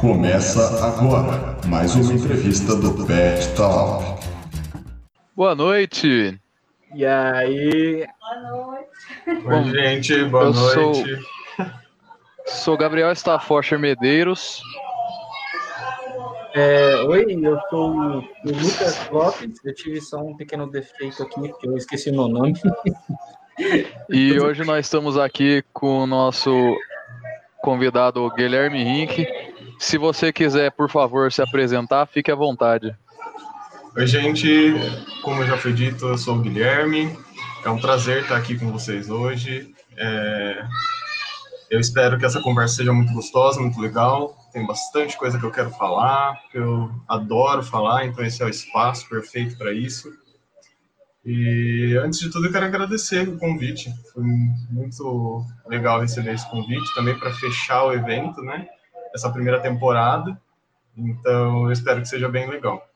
Começa agora mais uma entrevista do Pet Talk. Boa noite. E aí? Boa noite. Bom, Oi, gente, boa eu noite. Sou Gabriel Staffocher Medeiros. É, oi, eu sou o Lucas Lopes. Eu tive só um pequeno defeito aqui, porque eu esqueci meu nome. E hoje nós estamos aqui com o nosso convidado Guilherme Rink. Se você quiser, por favor, se apresentar, fique à vontade. Oi, gente, como já foi dito, eu sou o Guilherme. É um prazer estar aqui com vocês hoje. É, Eu espero que essa conversa seja muito gostosa, muito legal. Tem bastante coisa que eu quero falar, que eu adoro falar, então esse é o espaço perfeito para isso. E antes de tudo, eu quero agradecer o convite. Foi muito legal receber esse convite também para fechar o evento, né? Essa primeira temporada. Então, eu espero que seja bem legal.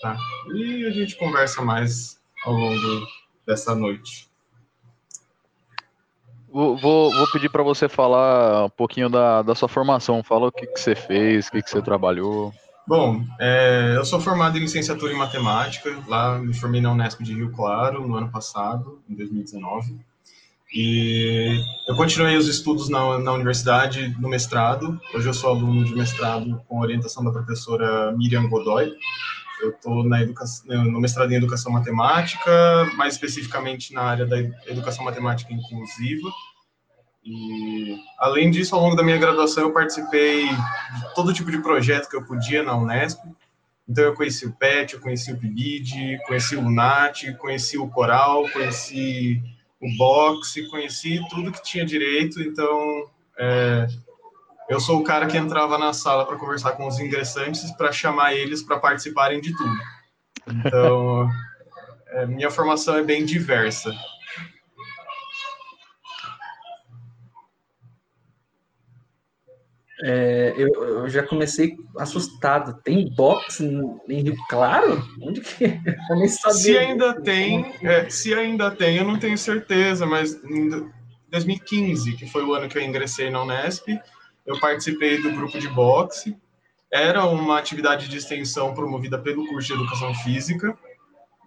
Tá? E a gente conversa mais ao longo dessa noite. Vou, vou, pedir para você falar um pouquinho da, da sua formação. Fala o que, que você fez, o que, que você trabalhou. Bom, é, eu sou formado em licenciatura em matemática, lá me formei na Unesp de Rio Claro no ano passado, em 2019. E eu continuei os estudos na, na universidade, no mestrado. Hoje eu sou aluno de mestrado com orientação da professora Miriam Godoy. Eu estou no mestrado em Educação Matemática, mais especificamente na área da Educação Matemática Inclusiva. E, além disso, ao longo da minha graduação, eu participei de todo tipo de projeto que eu podia na Unesp. Então, eu conheci o PET, eu conheci o PIBID, conheci o LUNAT, conheci o Coral, conheci o Boxe, conheci tudo que tinha direito. Então, é, eu sou o cara que entrava na sala para conversar com os ingressantes para chamar eles para participarem de tudo. Então, é, minha formação é bem diversa. É, eu, eu já comecei assustado. Tem box em, em Rio Claro? Onde que? Eu nem sabia. Se ainda tem, é, se ainda tem, eu não tenho certeza, mas em 2015, que foi o ano que eu ingressei na Unesp, eu participei do grupo de boxe. Era uma atividade de extensão promovida pelo curso de Educação Física,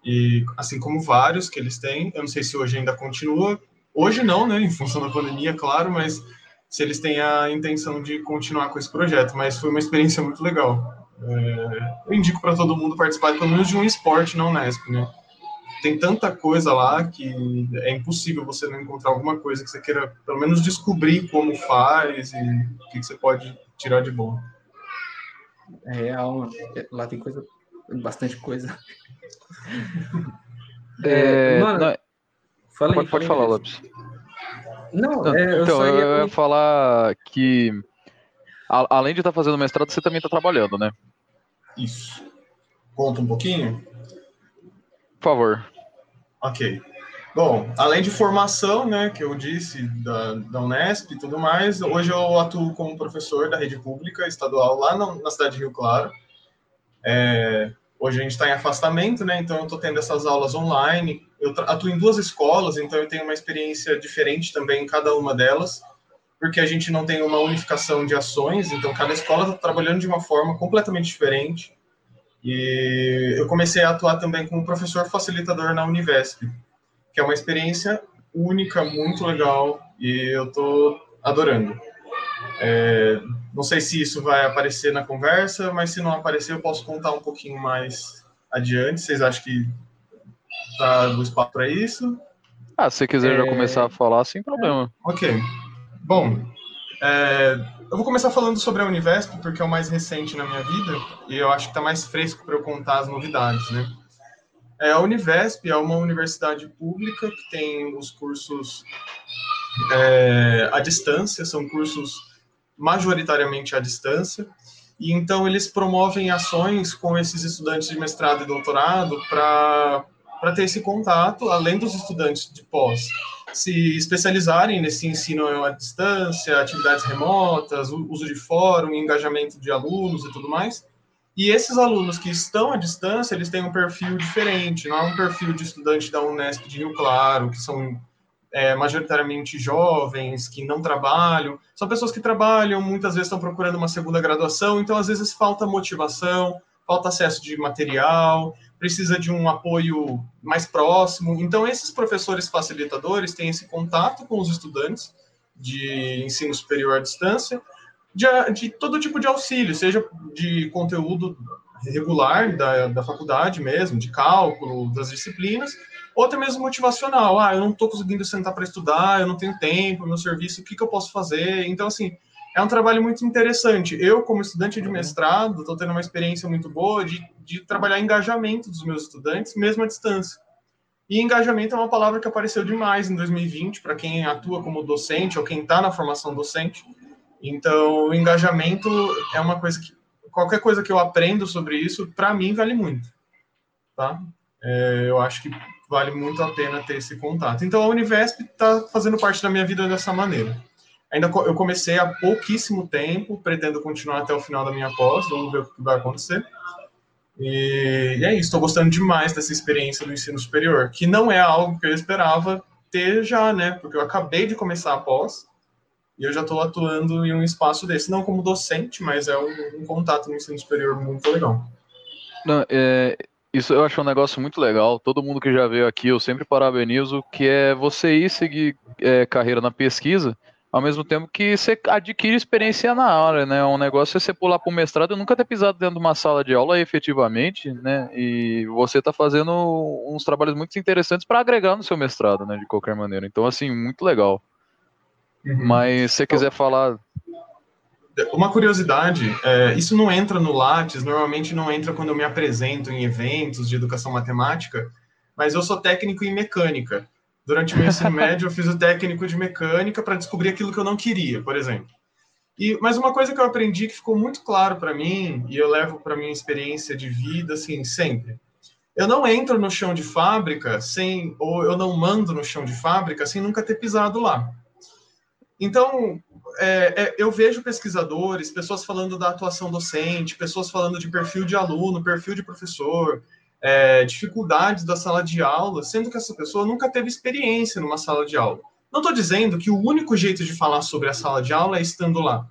e assim como vários que eles têm, eu não sei se hoje ainda continua. Hoje não, né, em função da pandemia, claro, mas se eles têm a intenção de continuar com esse projeto, mas foi uma experiência muito legal. É, eu indico para todo mundo participar pelo menos de um esporte na Unesp, né? Tem tanta coisa lá que é impossível você não encontrar alguma coisa que você queira, pelo menos, descobrir como faz e o que, que você pode tirar de bom. É real, lá tem coisa, bastante coisa. É, mano, não, pode, pode falar. Lopes. Não, Não, é, eu então, só eu ia ia falar que, a- além de estar fazendo mestrado, você também está trabalhando, né? Isso. Conta um pouquinho? Por favor. Ok. Bom, além de formação, né, que eu disse, da, da Unesp e tudo mais, hoje eu atuo como professor da rede pública estadual lá na, na cidade de Rio Claro. É, hoje a gente está em afastamento, né, então eu estou tendo essas aulas online. Eu atuo em duas escolas, então eu tenho uma experiência diferente também em cada uma delas, porque a gente não tem uma unificação de ações, então cada escola está trabalhando de uma forma completamente diferente. E eu comecei a atuar também como professor facilitador na Univesp, que é uma experiência única, muito legal, e eu estou adorando. É, não sei se isso vai aparecer na conversa, mas se não aparecer, eu posso contar um pouquinho mais adiante. Vocês acham que tá do espaço para isso? Ah, se você quiser já É. começar a falar, sem problema. Ok. Bom, é, eu vou começar falando sobre a Univesp, porque é o mais recente na minha vida, e eu acho que está mais fresco para eu contar as novidades, né? É, a Univesp é uma universidade pública que tem os cursos é, à distância, são cursos majoritariamente à distância, e então eles promovem ações com esses estudantes de mestrado e doutorado para ter esse contato, além dos estudantes de pós se especializarem nesse ensino à distância, atividades remotas, uso de fórum, engajamento de alunos e tudo mais. E esses alunos que estão à distância, eles têm um perfil diferente, não é um perfil de estudante da Unesp de Rio Claro, que são é, majoritariamente jovens, que não trabalham, são pessoas que trabalham, muitas vezes estão procurando uma segunda graduação, então às vezes falta motivação, falta acesso de material, precisa de um apoio mais próximo. Então, esses professores facilitadores têm esse contato com os estudantes de ensino superior à distância, de, de todo tipo de auxílio, seja de conteúdo regular da, da faculdade mesmo, de cálculo, das disciplinas, ou até mesmo motivacional. Ah, eu não estou conseguindo sentar para estudar, eu não tenho tempo, meu serviço, o que, que eu posso fazer? Então, assim, é um trabalho muito interessante. Eu, como estudante de mestrado, estou tendo uma experiência muito boa de, de trabalhar engajamento dos meus estudantes, mesmo à distância. E engajamento é uma palavra que apareceu demais em 2020 para quem atua como docente ou quem está na formação docente. Então, o engajamento é uma coisa que qualquer coisa que eu aprendo sobre isso, para mim vale muito, tá? É, eu acho que vale muito a pena ter esse contato. Então, a Univesp está fazendo parte da minha vida dessa maneira. Ainda eu comecei há pouquíssimo tempo, pretendo continuar até o final da minha pós, vamos ver o que vai acontecer. E, é isso, estou gostando demais dessa experiência do ensino superior, que não é algo que eu esperava ter já, né? Porque eu acabei de começar a pós e eu já estou atuando em um espaço desse, não como docente, mas é um, um contato no ensino superior muito legal. Não, é, isso eu acho um negócio muito legal. Todo mundo que já veio aqui, eu sempre parabenizo, que é você ir seguir é, carreira na pesquisa, ao mesmo tempo que você adquire experiência na área, né? Um negócio é você pular para o mestrado e nunca ter pisado dentro de uma sala de aula efetivamente, né? E você está fazendo uns trabalhos muito interessantes para agregar no seu mestrado, né? De qualquer maneira. Então, assim, muito legal. Uhum. Mas se você quiser falar. Uma curiosidade, é, isso não entra no Lattes, normalmente não entra quando eu me apresento em eventos de educação matemática, mas eu sou técnico em mecânica. Durante o meu ensino médio, eu fiz o técnico de mecânica para descobrir aquilo que eu não queria, por exemplo. E, mas uma coisa que eu aprendi que ficou muito claro para mim, e eu levo para minha experiência de vida, assim, sempre. Eu não entro no chão de fábrica sem, ou eu não mando no chão de fábrica sem nunca ter pisado lá. Então, é, é, eu vejo pesquisadores, pessoas falando da atuação docente, pessoas falando de perfil de aluno, perfil de professor, é, dificuldades da sala de aula, sendo que essa pessoa nunca teve experiência numa sala de aula. Não estou dizendo que o único jeito de falar sobre a sala de aula é estando lá,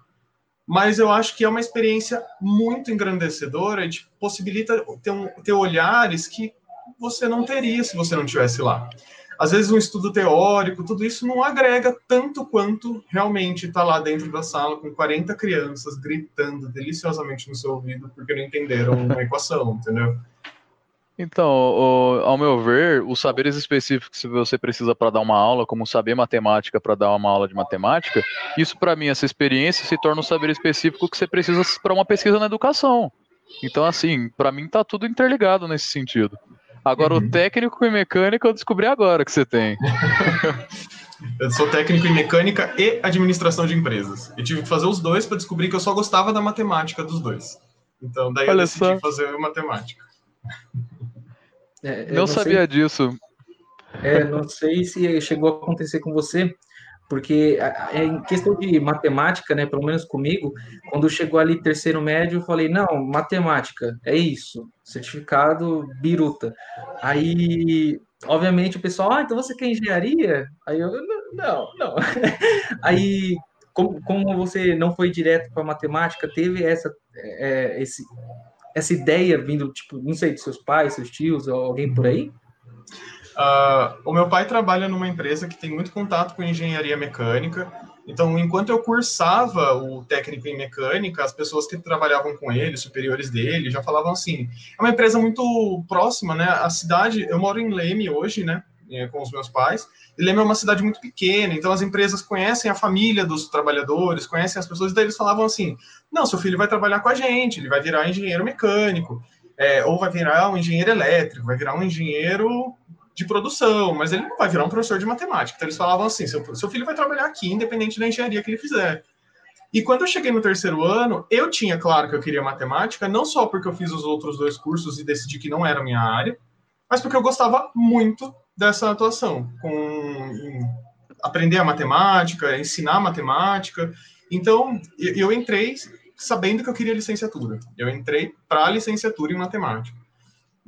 mas eu acho que é uma experiência muito engrandecedora e possibilita ter, um, ter olhares que você não teria se você não estivesse lá. Às vezes um estudo teórico, tudo isso não agrega tanto quanto realmente estar tá lá dentro da sala com 40 crianças gritando deliciosamente no seu ouvido porque não entenderam uma equação, entendeu? Então, ao meu ver, os saberes específicos que você precisa para dar uma aula, como saber matemática para dar uma aula de matemática, isso para mim, essa experiência se torna um saber específico que você precisa para uma pesquisa na educação. Então, assim, para mim tá tudo interligado nesse sentido. Agora, uhum. o técnico e mecânica eu descobri agora que você tem. eu sou técnico em mecânica e administração de empresas. Eu tive que fazer os dois para descobrir que eu só gostava da matemática dos dois. Então, daí Olha eu decidi só. fazer matemática. É, não, não, sabia sei, disso. É, não sei se chegou a acontecer com você, porque é, em questão de matemática, né, pelo menos comigo, quando chegou ali terceiro médio, eu falei, não, matemática, é isso, certificado biruta. Aí, obviamente, o pessoal, ah, então você quer engenharia? Aí eu, não, não. Aí, como, como você não foi direto para matemática, teve essa, é, esse, essa ideia vindo, tipo, não sei, de seus pais, seus tios, alguém por aí? Uh, o meu pai trabalha numa empresa que tem muito contato com engenharia mecânica. Então, enquanto eu cursava o técnico em mecânica, as pessoas que trabalhavam com ele, superiores dele, já falavam assim: é uma empresa muito próxima, né? A cidade, eu moro em Leme hoje, né? É, com os meus pais. E Leme é uma cidade muito pequena, então as empresas conhecem a família dos trabalhadores, conhecem as pessoas, e daí eles falavam assim: não, seu filho vai trabalhar com a gente, ele vai virar engenheiro mecânico, é, ou vai virar um engenheiro elétrico, vai virar um engenheiro de produção, mas ele não vai virar um professor de matemática. Então eles falavam assim: seu, seu filho vai trabalhar aqui, independente da engenharia que ele fizer. E quando eu cheguei no terceiro ano, eu tinha claro que eu queria matemática, não só porque eu fiz os outros dois cursos e decidi que não era a minha área, mas porque eu gostava muito dessa atuação, com aprender a matemática, ensinar matemática. Então, eu entrei sabendo que eu queria licenciatura. Eu entrei para a licenciatura em matemática.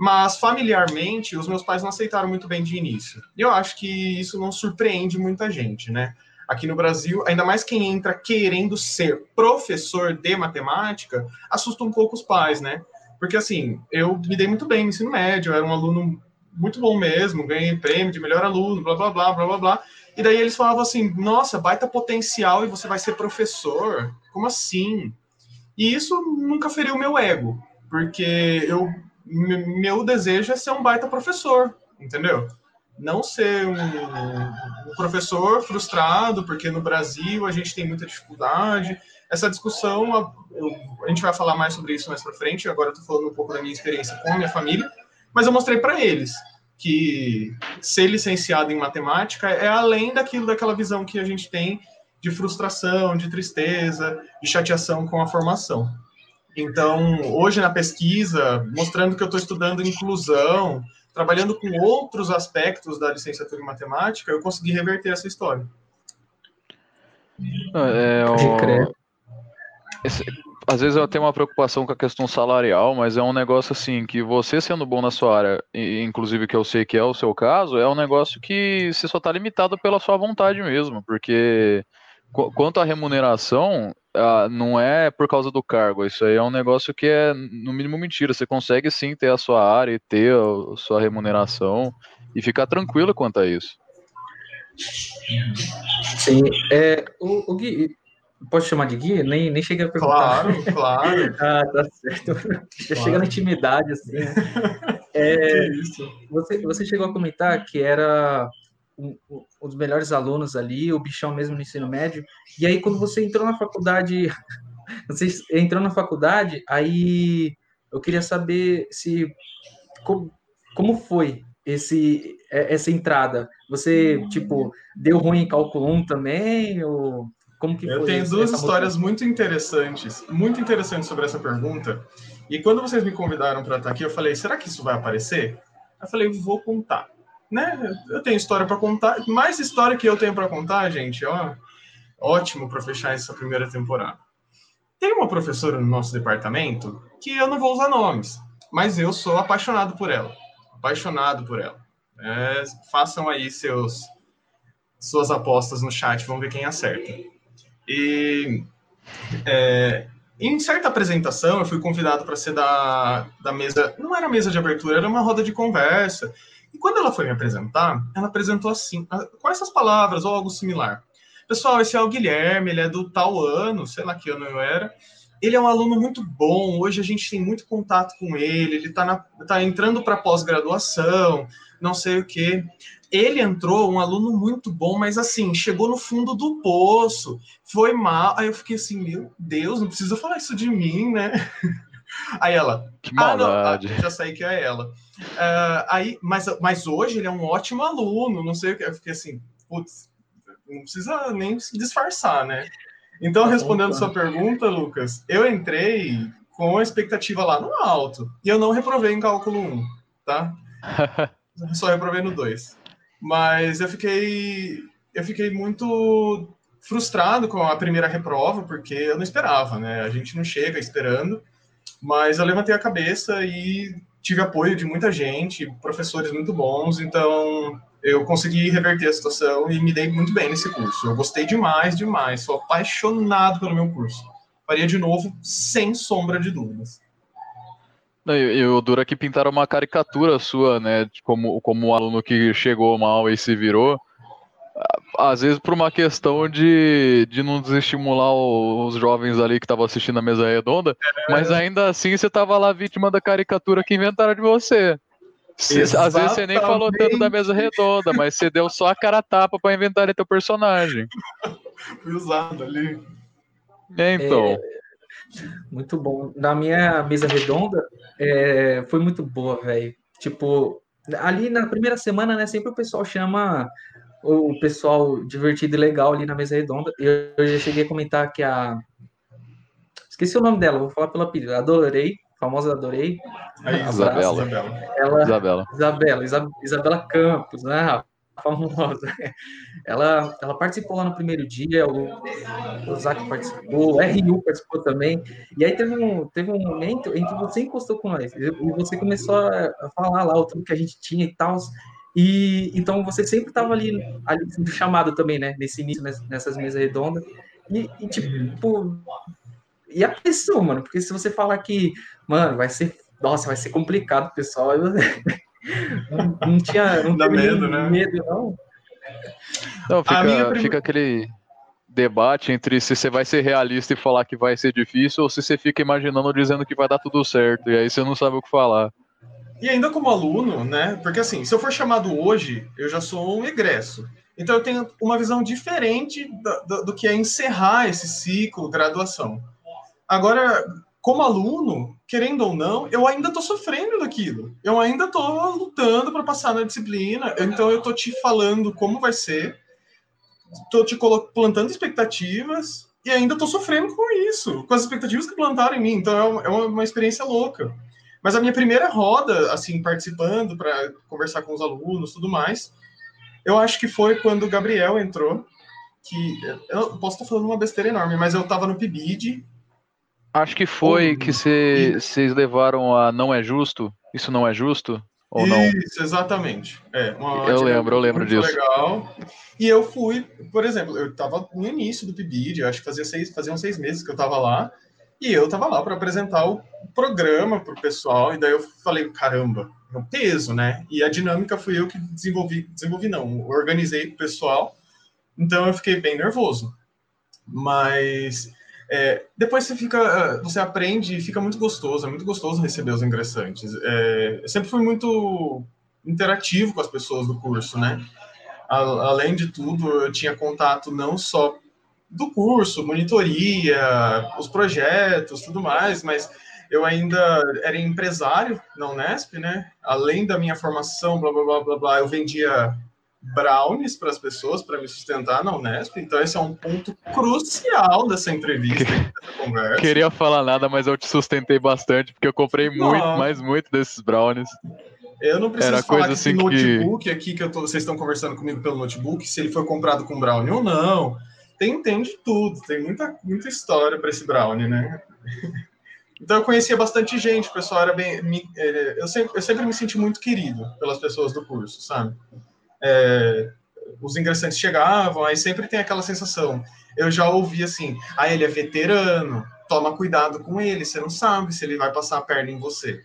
Mas familiarmente, os meus pais não aceitaram muito bem de início. E eu acho que isso não surpreende muita gente, né? Aqui no Brasil, ainda mais quem entra querendo ser professor de matemática, assusta um pouco os pais, né? Porque assim, eu me dei muito bem no ensino médio, eu era um aluno muito bom mesmo, ganhei prêmio de melhor aluno, blá blá blá blá blá blá. E daí eles falavam assim: nossa, baita potencial e você vai ser professor? Como assim? E isso nunca feriu o meu ego, porque eu meu desejo é ser um baita professor, entendeu? Não ser um, um, professor frustrado, porque no Brasil a gente tem muita dificuldade. Essa discussão, a, eu, a gente vai falar mais sobre isso mais para frente. Agora eu estou falando um pouco da minha experiência com a minha família, mas eu mostrei para eles que ser licenciado em matemática é além daquilo, daquela visão que a gente tem de frustração, de tristeza, de chateação com a formação. Então, hoje na pesquisa, mostrando que eu estou estudando inclusão, trabalhando com outros aspectos da licenciatura em matemática, eu consegui reverter essa história. É, o... Esse... Às vezes eu tenho uma preocupação com a questão salarial, mas é um negócio assim que você sendo bom na sua área, inclusive que eu sei que é o seu caso, é um negócio que você só está limitado pela sua vontade mesmo, porque quanto à remuneração, ah, não é por causa do cargo. Isso aí é um negócio que é, no mínimo, mentira. Você consegue sim ter a sua área e ter a sua remuneração e ficar tranquilo quanto a isso. Sim. É, o, o Gui, pode chamar de Gui? Nem, nem cheguei a perguntar. Claro, claro. ah, tá certo. Claro. Chega na intimidade, assim. Né? É, você, você chegou a comentar que era um, um dos melhores alunos ali, o bichão mesmo no ensino médio. E aí, quando você entrou na faculdade, você entrou na faculdade, aí eu queria saber se como, como foi esse é, essa entrada. Você tipo deu ruim em cálculo 1 também ou como que Eu tenho duas histórias muito interessantes, muito interessantes sobre essa pergunta. E quando vocês me convidaram para estar aqui, eu falei: será que isso vai aparecer? Eu falei: vou contar né? Eu tenho história para contar, mais história que eu tenho para contar, gente, ó. Ótimo para fechar essa primeira temporada. Tem uma professora no nosso departamento que eu não vou usar nomes, mas eu sou apaixonado por ela. Apaixonado por ela. É, façam aí seus suas apostas no chat, vamos ver quem acerta. E é, em certa apresentação, eu fui convidado para ser da, da mesa. Não era mesa de abertura, era uma roda de conversa. E quando ela foi me apresentar, ela apresentou assim, com essas palavras ou algo similar. Pessoal, esse é o Guilherme, ele é do tal ano, sei lá que ano eu era. Ele é um aluno muito bom, hoje a gente tem muito contato com ele, ele está tá entrando para pós-graduação, não sei o quê. Ele entrou, um aluno muito bom, mas assim, chegou no fundo do poço, foi mal. Aí eu fiquei assim, meu Deus, não precisa falar isso de mim, né? Aí ela, que maldade. Ah, não, ah, já sei que é ela. Uh, aí, mas, mas hoje ele é um ótimo aluno, não sei o que. Eu fiquei assim, putz, não precisa nem se disfarçar, né? Então, tá respondendo bom, sua pergunta, Lucas, eu entrei com a expectativa lá no alto e eu não reprovei em cálculo 1, tá? Só reprovei no 2. Mas eu fiquei, eu fiquei muito frustrado com a primeira reprova, porque eu não esperava, né? A gente não chega esperando. Mas eu levantei a cabeça e tive apoio de muita gente, professores muito bons, então eu consegui reverter a situação e me dei muito bem nesse curso. Eu gostei demais, demais, sou apaixonado pelo meu curso. Faria de novo, sem sombra de dúvidas. E o Dura que pintaram uma caricatura sua, né? Como, como um aluno que chegou mal e se virou às vezes por uma questão de, de não desestimular os jovens ali que estavam assistindo a mesa redonda, é. mas ainda assim você estava lá vítima da caricatura que inventaram de você. Às vezes você nem falou tanto da mesa redonda, mas você deu só a cara tapa para inventar teu personagem. Fui usado ali. É, então. É, muito bom. Na minha mesa redonda, é, foi muito boa, velho. Tipo, ali na primeira semana, né, sempre o pessoal chama o pessoal divertido e legal ali na mesa redonda. Eu, eu já cheguei a comentar que a. Esqueci o nome dela, vou falar pela apelido. Adorei, famosa Adorei. Isabela. Ela, Isabela. Isabela. Isabela Campos, né, famosa. Ela, ela participou lá no primeiro dia, o, o Zac participou, o RU participou também. E aí teve um, teve um momento em que você encostou com nós e você começou a falar lá o que a gente tinha e tal. E então você sempre estava ali, ali sendo chamado também, né? Nesse início, nessas mesas redondas. E, e tipo, e a pressão, mano, porque se você falar que, mano, vai ser, nossa, vai ser complicado, pessoal. Eu, não, não, tinha, não Dá medo, né? medo, não. Não, fica, prima... fica aquele debate entre se você vai ser realista e falar que vai ser difícil ou se você fica imaginando dizendo que vai dar tudo certo e aí você não sabe o que falar. E ainda como aluno, né? Porque assim, se eu for chamado hoje, eu já sou um egresso. Então eu tenho uma visão diferente do, do, do que é encerrar esse ciclo, graduação. Agora, como aluno, querendo ou não, eu ainda estou sofrendo daquilo. Eu ainda estou lutando para passar na disciplina. Então eu estou te falando como vai ser, estou te plantando expectativas e ainda estou sofrendo com isso, com as expectativas que plantaram em mim. Então é uma, é uma experiência louca. Mas a minha primeira roda, assim, participando para conversar com os alunos, tudo mais, eu acho que foi quando o Gabriel entrou, que eu posso estar falando uma besteira enorme, mas eu estava no PIBID. Acho que foi que vocês levaram a Não é Justo, Isso Não é Justo, ou Isso, não? Isso, exatamente. É, eu lembro, eu lembro disso. legal. E eu fui, por exemplo, eu estava no início do PIBID, acho que fazia seis, faziam seis meses que eu estava lá, e eu estava lá para apresentar o programa para o pessoal, e daí eu falei, caramba, é um peso, né? E a dinâmica fui eu que desenvolvi, desenvolvi não, organizei o pessoal, então eu fiquei bem nervoso. Mas é, depois você fica, você aprende e fica muito gostoso, é muito gostoso receber os ingressantes. É, eu sempre fui muito interativo com as pessoas do curso, né? além de tudo, eu tinha contato não só do curso, monitoria, os projetos, tudo mais, mas eu ainda era empresário na Unesp, né? Além da minha formação, blá blá blá blá blá, eu vendia brownies para as pessoas para me sustentar na Unesp. Então esse é um ponto crucial dessa entrevista, dessa conversa. Queria falar nada, mas eu te sustentei bastante porque eu comprei não. muito, mais muito desses brownies. Eu não preciso Era falar coisa que assim notebook que... aqui que tô, vocês estão conversando comigo pelo notebook, se ele foi comprado com brownie ou não tem, tem de tudo, tem muita, muita história para esse Brownie, né? Então eu conhecia bastante gente, o pessoal era bem. Me, eu, sempre, eu sempre me senti muito querido pelas pessoas do curso, sabe? É, os ingressantes chegavam, aí sempre tem aquela sensação. Eu já ouvi assim: ah, ele é veterano, toma cuidado com ele, você não sabe se ele vai passar a perna em você.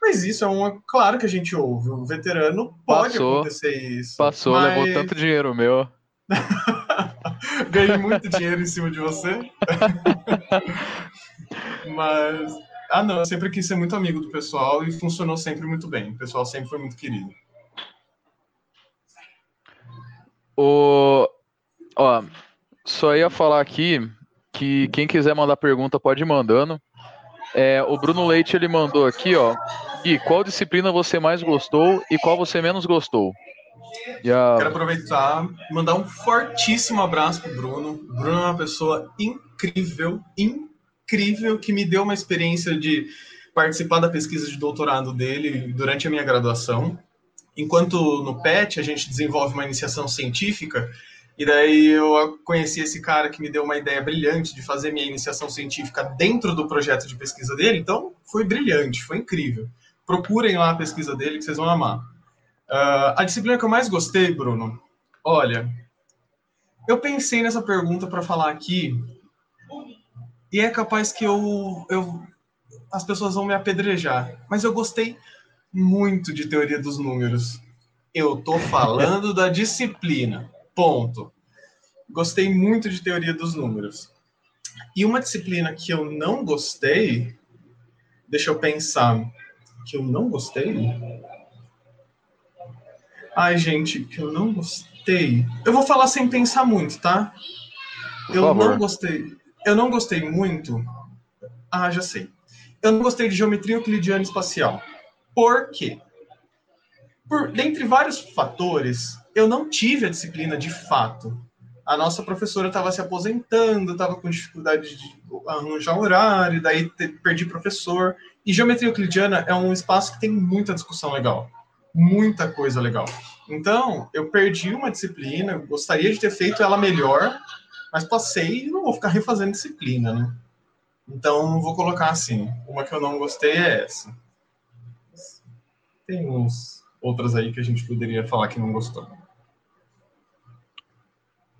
Mas isso é uma. Claro que a gente ouve, o veterano pode passou, acontecer isso. Passou, mas... levou tanto dinheiro meu. Ganhei muito dinheiro em cima de você. Mas. Ah, não, eu sempre quis ser muito amigo do pessoal e funcionou sempre muito bem. O pessoal sempre foi muito querido. O... Ó, só ia falar aqui que quem quiser mandar pergunta pode ir mandando. É, o Bruno Leite ele mandou aqui, ó. Gui, qual disciplina você mais gostou e qual você menos gostou? Yeah. Quero aproveitar e mandar um fortíssimo abraço pro Bruno. Bruno é uma pessoa incrível, incrível, que me deu uma experiência de participar da pesquisa de doutorado dele durante a minha graduação. Enquanto no PET a gente desenvolve uma iniciação científica, e daí eu conheci esse cara que me deu uma ideia brilhante de fazer minha iniciação científica dentro do projeto de pesquisa dele, então foi brilhante, foi incrível. Procurem lá a pesquisa dele que vocês vão amar. Uh, a disciplina que eu mais gostei, Bruno, olha, eu pensei nessa pergunta para falar aqui e é capaz que eu, eu as pessoas vão me apedrejar, mas eu gostei muito de teoria dos números. Eu tô falando da disciplina. Ponto. Gostei muito de teoria dos números. E uma disciplina que eu não gostei, deixa eu pensar, que eu não gostei. Ai, gente, que eu não gostei. Eu vou falar sem pensar muito, tá? Eu não gostei. Eu não gostei muito. Ah, já sei. Eu não gostei de geometria euclidiana espacial. Por quê? Por, dentre vários fatores, eu não tive a disciplina de fato. A nossa professora estava se aposentando, estava com dificuldade de arranjar horário, daí perdi professor. E geometria euclidiana é um espaço que tem muita discussão legal muita coisa legal. Então, eu perdi uma disciplina, gostaria de ter feito ela melhor, mas passei e não vou ficar refazendo disciplina, né? Então, vou colocar assim: uma que eu não gostei é essa. Tem uns outras aí que a gente poderia falar que não gostou.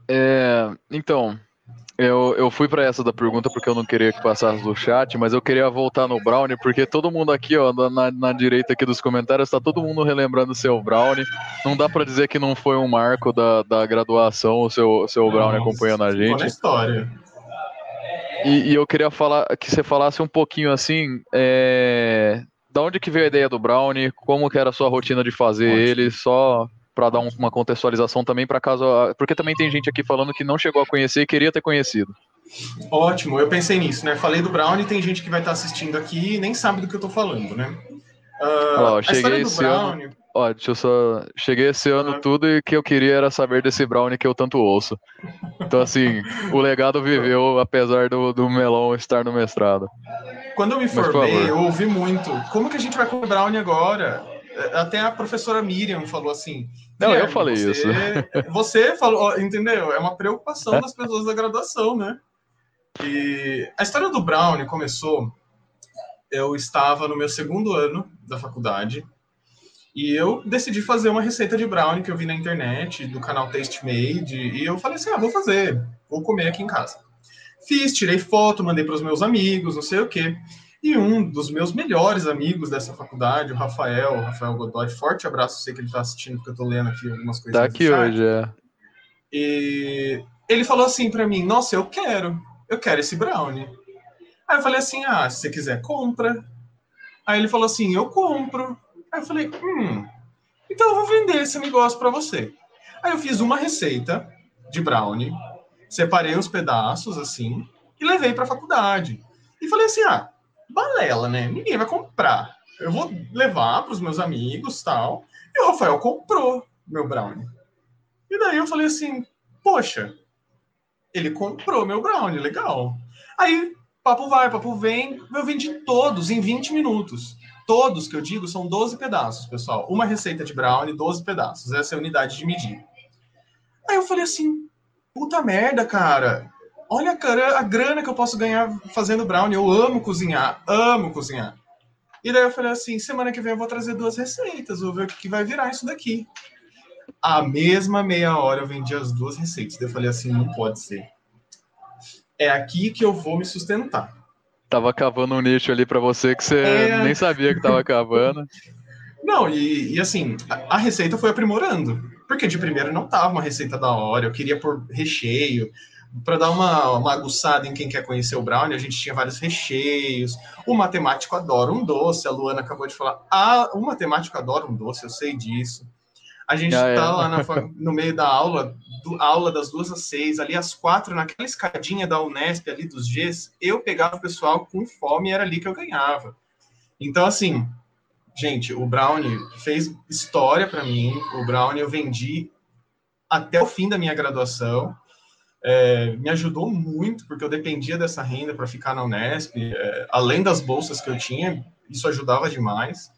É, então, eu, eu fui para essa da pergunta porque eu não queria que passasse do chat, mas eu queria voltar no Brownie, porque todo mundo aqui, ó, na, na direita aqui dos comentários, tá todo mundo relembrando o seu Brownie. Não dá para dizer que não foi um marco da, da graduação o seu, seu Brownie acompanhando a gente. Na história. E, e, eu queria falar que você falasse um pouquinho assim, é, da onde que veio a ideia do Brownie, como que era a sua rotina de fazer Ótimo. ele, só para dar um, uma contextualização também para caso, porque também tem gente aqui falando que não chegou a conhecer e queria ter conhecido. Ótimo, eu pensei nisso, né? Falei do Brownie, tem gente que vai estar assistindo aqui e nem sabe do que eu tô falando, né? Uh, Olha, cheguei esse ano. Ó, deixa eu só. Cheguei esse ano ah. tudo e o que eu queria era saber desse Brownie que eu tanto ouço. Então, assim, o legado viveu, apesar do, do melão estar no mestrado. Quando eu me formei, eu ouvi muito. Como que a gente vai comer Brownie agora? Até a professora Miriam falou assim. Não, eu falei você, isso. Você falou, entendeu? É uma preocupação das pessoas da graduação, né? E a história do Brownie começou. Eu estava no meu segundo ano da faculdade e eu decidi fazer uma receita de brownie que eu vi na internet, do canal Taste Made, e eu falei assim: ah, vou fazer, vou comer aqui em casa. Fiz, tirei foto, mandei para os meus amigos, não sei o quê. E um dos meus melhores amigos dessa faculdade, o Rafael, o Rafael Godoy, forte abraço, sei que ele está assistindo, porque eu estou lendo aqui algumas coisas. Tá aqui hoje, é. E ele falou assim para mim: Nossa, eu quero, eu quero esse brownie. Aí eu falei assim: Ah, se você quiser, compra. Aí ele falou assim: Eu compro. Aí eu falei, hum, então eu vou vender esse negócio para você. Aí eu fiz uma receita de brownie, separei os pedaços assim e levei para a faculdade. E falei assim, ah, balela, né? Ninguém vai comprar. Eu vou levar para os meus amigos tal. E o Rafael comprou meu brownie. E daí eu falei assim, poxa, ele comprou meu brownie, legal. Aí, papo vai, papo vem, eu vendi todos em 20 minutos. Todos que eu digo são 12 pedaços, pessoal. Uma receita de brownie, 12 pedaços. Essa é a unidade de medida. Aí eu falei assim, puta merda, cara. Olha a, a grana que eu posso ganhar fazendo brownie. Eu amo cozinhar, amo cozinhar. E daí eu falei assim, semana que vem eu vou trazer duas receitas, vou ver o que, que vai virar isso daqui. A mesma meia hora eu vendi as duas receitas. Daí eu falei assim, não pode ser. É aqui que eu vou me sustentar. Tava cavando um nicho ali para você que você é... nem sabia que tava cavando. Não, e, e assim, a, a, receita foi aprimorando. Porque de primeiro não tava uma receita da hora, eu queria pôr recheio. Para dar uma, uma aguçada em quem quer conhecer o brownie, a gente tinha vários recheios. O matemático adora um doce, a Luana acabou de falar. Ah, o matemático adora um doce, eu sei disso. A gente está é. lá na, no meio da aula, do, aula das duas às seis, ali às quatro, naquela escadinha da Unesp, ali dos Gs, eu pegava o pessoal com fome e era ali que eu ganhava. Então, assim, gente, o Brownie fez história para mim. O Brownie eu vendi até o fim da minha graduação. É, me ajudou muito, porque eu dependia dessa renda para ficar na Unesp. É, além das bolsas que eu tinha, isso ajudava demais.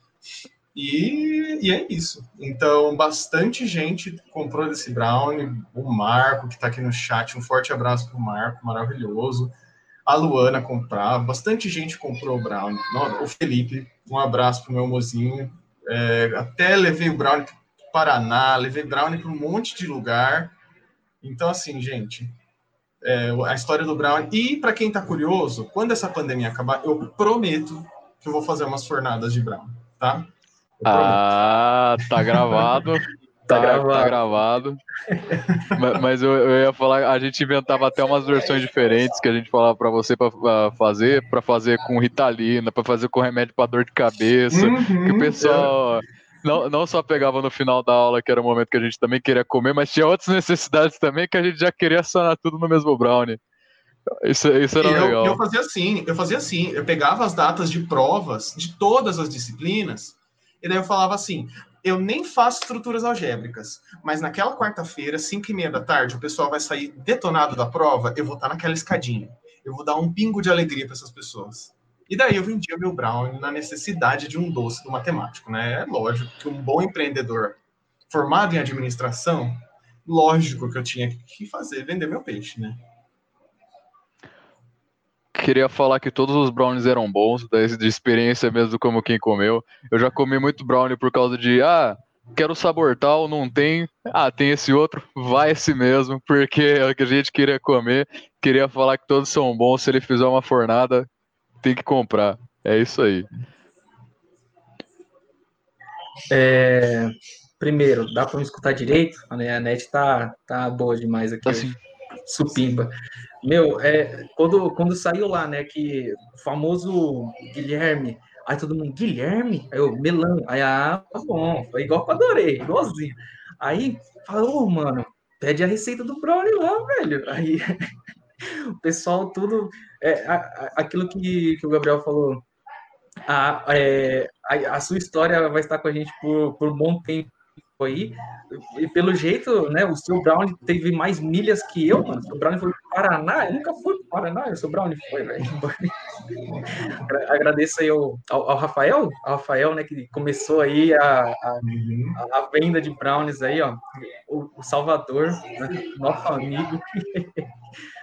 E, e, é isso. Então, bastante gente comprou desse brownie. O Marco, que está aqui no chat, um forte abraço para o Marco, maravilhoso. A Luana comprava, bastante gente comprou o brownie. O Felipe, um abraço para o meu mozinho. É, até levei o brownie para o Paraná, levei brownie para um monte de lugar. Então, assim, gente, é, a história do brownie. E para quem está curioso, quando essa pandemia acabar, eu prometo que eu vou fazer umas fornadas de brownie, tá? Ah, tá gravado. Tá, tá, gravado. Tá gravado. mas, mas eu, eu, ia falar, a gente inventava até umas versões diferentes que a gente falava para você para fazer, para fazer com ritalina, para fazer com remédio para dor de cabeça, uhum, que o pessoal é. Não, não só pegava no final da aula, que era o momento que a gente também queria comer, mas tinha outras necessidades também que a gente já queria sanar tudo no mesmo brownie. Isso, isso era eu, legal. Eu fazia assim, eu fazia assim, eu pegava as datas de provas de todas as disciplinas e daí eu falava assim: eu nem faço estruturas algébricas, mas naquela quarta-feira, 5 e meia da tarde, o pessoal vai sair detonado da prova, eu vou estar naquela escadinha. Eu vou dar um pingo de alegria para essas pessoas. E daí eu vendia meu brownie na necessidade de um doce do matemático, né? É lógico que um bom empreendedor formado em administração, lógico que eu tinha que fazer, vender meu peixe, né? Queria falar que todos os brownies eram bons, de experiência mesmo como quem comeu. Eu já comi muito brownie por causa de, ah, quero sabor tal, não tem. Ah, tem esse outro, vai esse mesmo, porque é o que a gente queria comer. Queria falar que todos são bons. Se ele fizer uma fornada, tem que comprar. É isso aí. É, primeiro, dá para me escutar direito? A net tá, tá boa demais aqui. Tá. Supimba. Meu, é, quando, quando saiu lá, né, que o famoso Guilherme, aí todo mundo, Guilherme? Aí eu, melão. Aí, ah, tá bom, foi igual que eu adorei, igualzinho. Aí, falou, oh, mano, pede a receita do brownie lá, velho. Aí, o pessoal tudo, é, aquilo que, que o Gabriel falou, a, é, a, a, sua história vai estar com a gente por, por um bom tempo aí. E pelo jeito, né, o seu Brown teve mais milhas que eu, mano. O seu Brown foi para o Paraná, eu nunca fui para o Paraná, o seu Brown foi, velho. Agradeço aí ao, ao, ao, Rafael, ao Rafael, né, que começou aí a, a, a venda de brownies aí, ó. O, o Salvador, né, nosso amigo.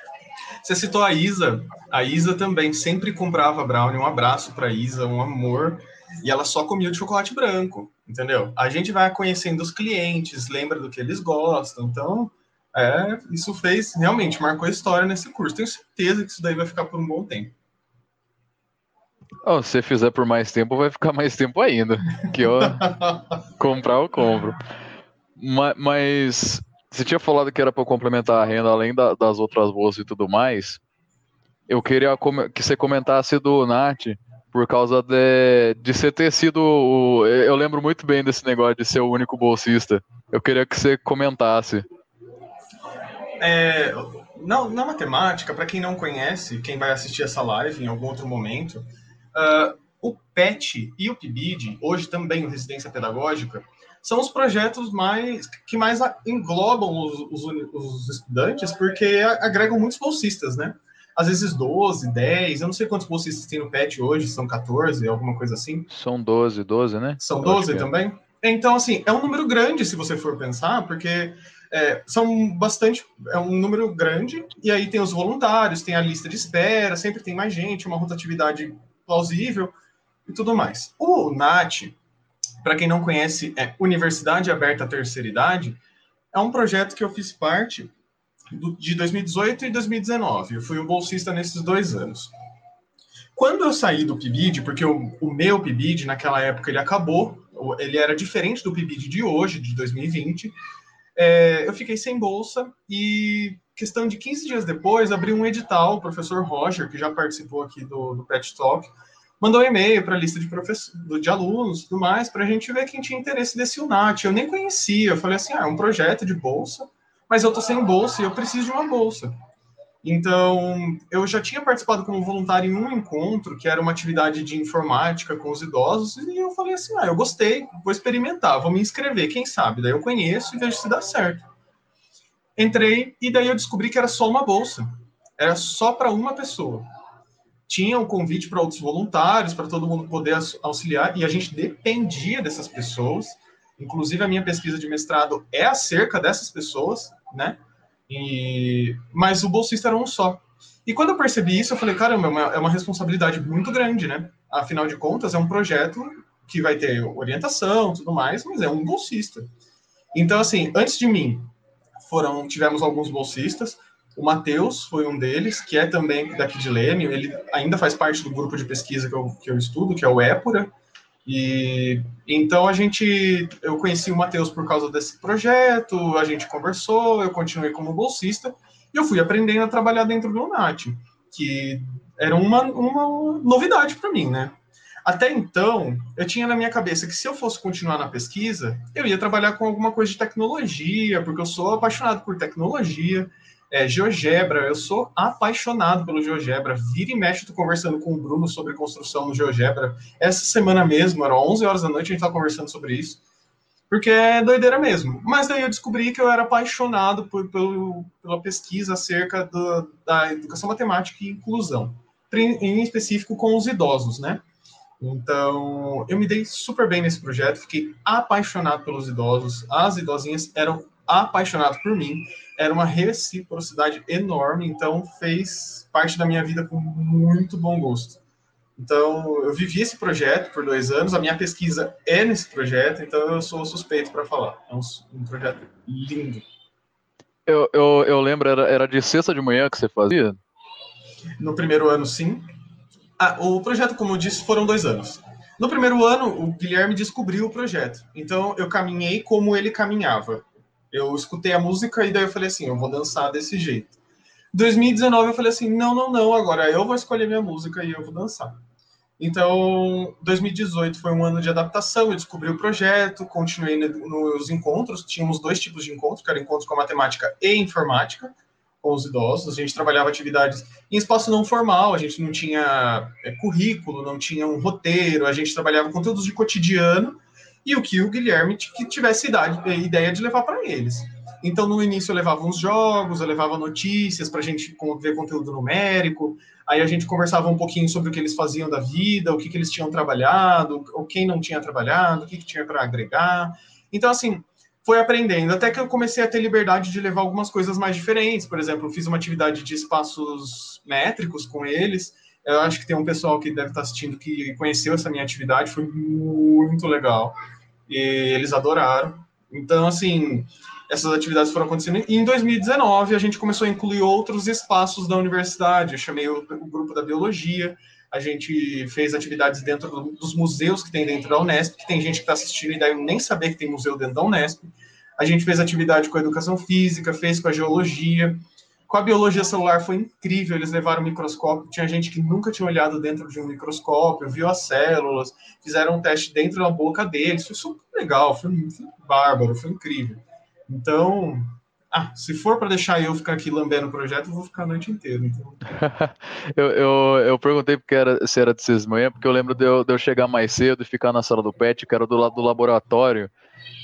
Você citou a Isa. A Isa também sempre comprava brownie. Um abraço para Isa, um amor. E ela só comia de chocolate branco, entendeu? A gente vai conhecendo os clientes, lembra do que eles gostam. Então, é, isso fez, realmente, marcou a história nesse curso. Tenho certeza que isso daí vai ficar por um bom tempo. Oh, se você fizer por mais tempo, vai ficar mais tempo ainda. Que eu comprar, eu compro. Mas você tinha falado que era para complementar a renda além da, das outras bolsas e tudo mais. Eu queria que você comentasse do Nath por causa de, de você ter sido. O, eu lembro muito bem desse negócio de ser o único bolsista. Eu queria que você comentasse. É, na, na matemática, para quem não conhece, quem vai assistir essa live em algum outro momento, uh, o PET e o PIBID, hoje também o Residência Pedagógica, são os projetos mais que mais englobam os, os, os estudantes, porque agregam muitos bolsistas, né? Às vezes 12, 10, eu não sei quantos bolsistas tem no PET hoje, são 14, alguma coisa assim. São 12, 12, né? São 12 é. também? Então, assim, é um número grande se você for pensar, porque é, são bastante, é um número grande, e aí tem os voluntários, tem a lista de espera, sempre tem mais gente, uma rotatividade plausível e tudo mais. O NAT, para quem não conhece, é Universidade Aberta à Terceira Idade, é um projeto que eu fiz parte do, de 2018 e 2019. Eu fui um bolsista nesses dois anos. Quando eu saí do PIBID, porque o, o meu PIBID naquela época ele acabou, ele era diferente do PIBID de hoje, de 2020, é, eu fiquei sem bolsa e questão de 15 dias depois abri um edital, o professor Roger, que já participou aqui do, do Pet Talk, mandou um e-mail para a lista de, de alunos e tudo mais, para a gente ver quem tinha interesse desse UNAT. Eu nem conhecia, eu falei assim, ah, é um projeto de bolsa, mas eu tô sem bolsa e eu preciso de uma bolsa. Então, eu já tinha participado como voluntário em um encontro, que era uma atividade de informática com os idosos, e eu falei assim, ah, eu gostei, vou experimentar, vou me inscrever, quem sabe? Daí eu conheço e vejo se dá certo. Entrei e daí eu descobri que era só uma bolsa. Era só para uma pessoa tinha um convite para outros voluntários, para todo mundo poder auxiliar, e a gente dependia dessas pessoas. Inclusive, a minha pesquisa de mestrado é acerca dessas pessoas, né? E... Mas o bolsista era um só. E quando eu percebi isso, eu falei, caramba, é uma, é uma responsabilidade muito grande, né? Afinal de contas, é um projeto que vai ter orientação tudo mais, mas é um bolsista. Então, assim, antes de mim, foram tivemos alguns bolsistas, o Matheus foi um deles, que é também daqui de Leme, ele ainda faz parte do grupo de pesquisa que eu, que eu estudo, que é o Épora. E então a gente, eu conheci o Matheus por causa desse projeto, a gente conversou, eu continuei como bolsista e eu fui aprendendo a trabalhar dentro do NAT, que era uma, uma novidade para mim, né? Até então, eu tinha na minha cabeça que se eu fosse continuar na pesquisa, eu ia trabalhar com alguma coisa de tecnologia, porque eu sou apaixonado por tecnologia. É, GeoGebra, eu sou apaixonado pelo GeoGebra. Vira e mexe, estou conversando com o Bruno sobre construção no GeoGebra. Essa semana mesmo, era 11 horas da noite, a gente estava conversando sobre isso. Porque é doideira mesmo. Mas daí eu descobri que eu era apaixonado por, pelo, pela pesquisa acerca do, da educação matemática e inclusão. Em específico com os idosos, né? Então, eu me dei super bem nesse projeto, fiquei apaixonado pelos idosos, as idosinhas eram apaixonadas por mim, era uma reciprocidade enorme, então fez parte da minha vida com muito bom gosto. Então, eu vivi esse projeto por dois anos, a minha pesquisa é nesse projeto, então eu sou suspeito para falar. É um, um, projeto lindo. Eu, eu, eu lembro, era, era de sexta de manhã que você fazia? No primeiro ano, sim. Ah, o projeto, como eu disse, foram dois anos. No primeiro ano, o Guilherme descobriu o projeto. Então, eu caminhei como ele caminhava. Eu escutei a música e daí eu falei assim, eu vou dançar desse jeito. 2019 eu falei assim, não, não, não, agora eu vou escolher minha música e eu vou dançar. Então, 2018 foi um ano de adaptação, eu descobri o projeto, continuei nos encontros, tínhamos dois tipos de encontros, que eram encontros com matemática e informática, com os idosos, a gente trabalhava atividades em espaço não formal, a gente não tinha é, currículo, não tinha um roteiro, a gente trabalhava conteúdos de cotidiano, e o que o Guilherme que tivesse idade, ideia de levar para eles. Então, no início, eu levava uns jogos, eu levava notícias para a gente ver conteúdo numérico. Aí a gente conversava um pouquinho sobre o que eles faziam da vida, o que, que eles tinham trabalhado, ou quem não tinha trabalhado, o que, que tinha para agregar. Então, assim, foi aprendendo. Até que eu comecei a ter liberdade de levar algumas coisas mais diferentes. Por exemplo, eu fiz uma atividade de espaços métricos com eles. Eu acho que tem um pessoal que deve estar assistindo que conheceu essa minha atividade, foi muito legal. E eles adoraram. Então, assim, essas atividades foram acontecendo. E em 2019, a gente começou a incluir outros espaços da universidade. Eu chamei o, o grupo da biologia, a gente fez atividades dentro do, dos museus que tem dentro da Unesp, que tem gente que está assistindo e daí nem saber que tem museu dentro da Unesp. A gente fez atividade com a educação física, fez com a geologia. Com a biologia celular foi incrível, eles levaram um microscópio, tinha gente que nunca tinha olhado dentro de um microscópio, viu as células, fizeram um teste dentro da boca deles, foi super legal, foi, foi bárbaro, foi incrível. Então, ah, se for para deixar eu ficar aqui lambendo o projeto, eu vou ficar a noite inteira. Então. eu, eu, eu, perguntei porque era, se era de seis manhã, porque eu lembro de eu, de eu, chegar mais cedo e ficar na sala do PET, que era do lado do laboratório.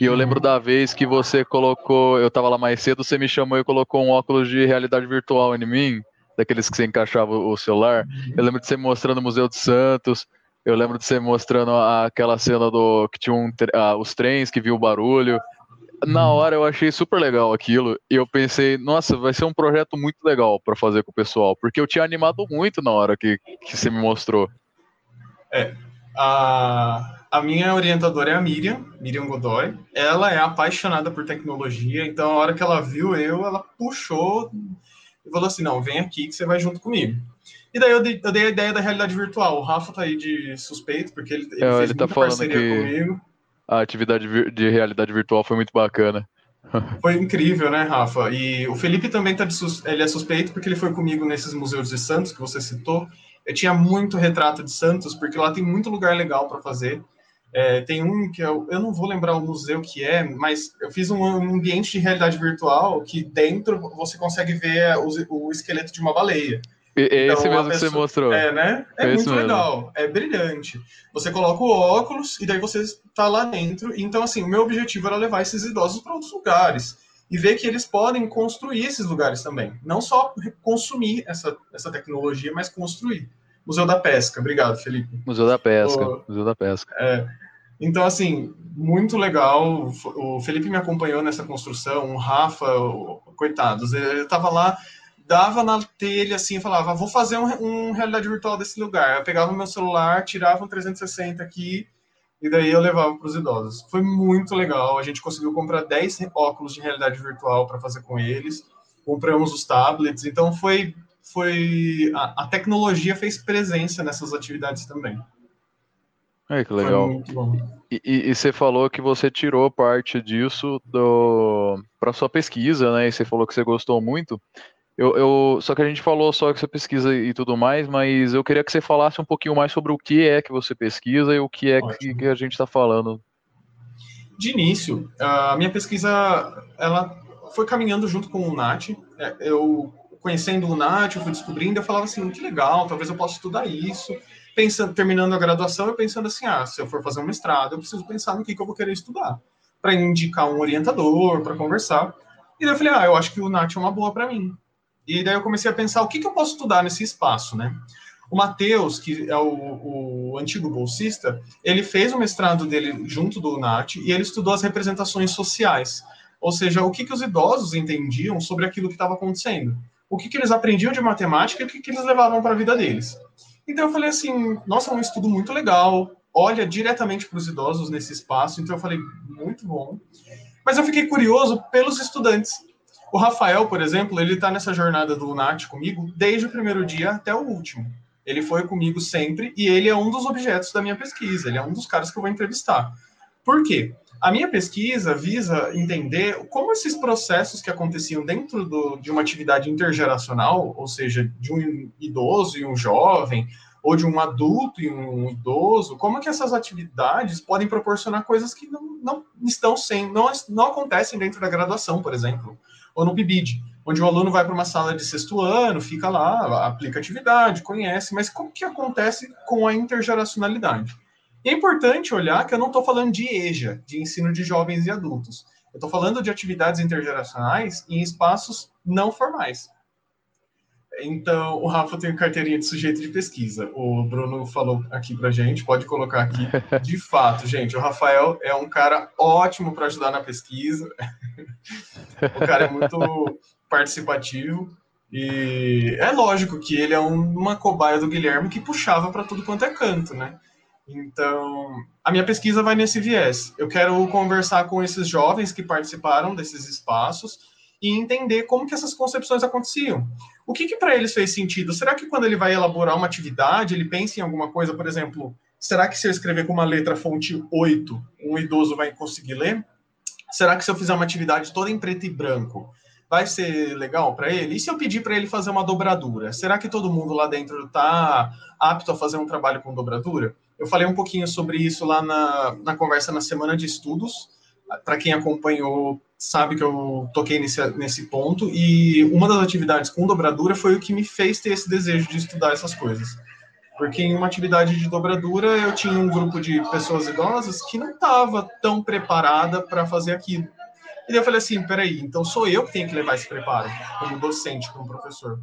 E eu lembro da vez que você colocou, eu tava lá mais cedo, você me chamou e colocou um óculos de realidade virtual em mim, daqueles que você encaixava o celular. Uhum. Eu lembro de você mostrando o Museu de Santos. Eu lembro de você mostrando aquela cena do que tinha um, ah, os trens que viu o barulho na uhum. hora eu achei super legal aquilo e eu pensei, nossa, vai ser um projeto muito legal para fazer com o pessoal, porque eu tinha animado muito na hora que, que você me mostrou. É, a, a minha orientadora é a Miriam, Miriam Godoy. Ela é apaixonada por tecnologia, então a hora que ela viu eu, ela puxou e falou assim: não, vem aqui que você vai junto comigo. E daí eu dei, eu dei a ideia da realidade virtual. O Rafa tá aí de suspeito, porque ele, ele é, fez ele tá falando parceria que... comigo a atividade de realidade virtual foi muito bacana. Foi incrível, né, Rafa? E o Felipe também tá sus... ele é suspeito porque ele foi comigo nesses museus de Santos que você citou. Eu tinha muito retrato de Santos porque lá tem muito lugar legal para fazer. É, tem um que eu, eu não vou lembrar o museu que é, mas eu fiz um ambiente de realidade virtual que dentro você consegue ver o, o esqueleto de uma baleia. É então, esse mesmo pessoa, que você mostrou. É, né? É, muito mesmo. legal, é brilhante. Você coloca o óculos e daí você está lá dentro. Então, assim, o meu objetivo era levar esses idosos para outros lugares e ver que eles podem construir esses lugares também. Não só consumir essa, essa tecnologia, mas construir. Museu da Pesca, obrigado, Felipe. Museu da Pesca, o, Museu da Pesca. É, então, assim, muito legal. O Felipe me acompanhou nessa construção, o Rafa, coitados, ele estava lá dava na telha assim falava, vou fazer um, um, realidade virtual desse lugar. Eu pegava meu celular, tirava um 360 aqui e daí eu levava para os idosos. Foi muito legal. A gente conseguiu comprar 10 óculos de realidade virtual para fazer com eles. Compramos os tablets, então foi foi a, a, tecnologia fez presença nessas atividades também. É que legal. E, e, e, você falou que você tirou parte disso do para sua pesquisa, né? E você falou que você gostou muito. Eu, eu, só que a gente falou só que você pesquisa e tudo mais, mas eu queria que você falasse um pouquinho mais sobre o que é que você pesquisa e o que é que, que, a gente está falando. De início, a minha pesquisa ela foi caminhando junto com o NAT. É, eu conhecendo o NAT, eu fui descobrindo, eu falava assim, que legal, talvez eu possa estudar isso. Pensando, terminando a graduação, eu pensando assim, ah, se eu for fazer um mestrado, eu preciso pensar no que, que eu vou querer estudar, para indicar um orientador, para conversar. E daí eu falei, ah, eu acho que o NAT é uma boa para mim. E daí eu comecei a pensar o que, que eu posso estudar nesse espaço, né? O Matheus, que é o, o, antigo bolsista, ele fez o mestrado dele junto do UNAT e ele estudou as representações sociais, ou seja, o que, que os idosos entendiam sobre aquilo que estava acontecendo, o que, que eles aprendiam de matemática e o que, que eles levavam para a vida deles. Então eu falei assim, nossa, é um estudo muito legal, olha diretamente para os idosos nesse espaço, então eu falei, muito bom. Mas eu fiquei curioso pelos estudantes. O Rafael, por exemplo, ele está nessa jornada do Lunat comigo desde o primeiro dia até o último. Ele foi comigo sempre e ele é um dos objetos da minha pesquisa, ele é um dos caras que eu vou entrevistar. Por quê? A minha pesquisa visa entender como esses processos que aconteciam dentro do, de uma atividade intergeracional, ou seja, de um idoso e um jovem, ou de um adulto e um idoso, como que essas atividades podem proporcionar coisas que não, não estão sem, não, não acontecem dentro da graduação, por exemplo, ou no PIBID, onde o aluno vai para uma sala de sexto ano, fica lá, aplica atividade, conhece, mas como que acontece com a intergeracionalidade? E é importante olhar que eu não estou falando de EJA, de ensino de jovens e adultos. Eu estou falando de atividades intergeracionais em espaços não formais. Então, o Rafa tem carteirinha de sujeito de pesquisa. O Bruno falou aqui pra gente, pode colocar aqui. De fato, gente, o Rafael é um cara ótimo para ajudar na pesquisa. o cara é muito participativo. E é lógico que ele é uma cobaia do Guilherme que puxava para tudo quanto é canto, né? Então, a minha pesquisa vai nesse viés. Eu quero conversar com esses jovens que participaram desses espaços e entender como que essas concepções aconteciam. O que, que para eles fez sentido? Será que quando ele vai elaborar uma atividade, ele pensa em alguma coisa, por exemplo, será que se eu escrever com uma letra fonte 8, um idoso vai conseguir ler? Será que se eu fizer uma atividade toda em preto e branco, vai ser legal para ele? E se eu pedir para ele fazer uma dobradura? Será que todo mundo lá dentro está apto a fazer um trabalho com dobradura? Eu falei um pouquinho sobre isso lá na, na conversa na semana de estudos. Para quem acompanhou, sabe que eu toquei nesse, nesse ponto. E uma das atividades com dobradura foi o que me fez ter esse desejo de estudar essas coisas. Porque em uma atividade de dobradura eu tinha um grupo de pessoas idosas que não estava tão preparada para fazer aquilo. E daí eu falei assim: peraí, então sou eu que tenho que levar esse preparo, como docente, como professor.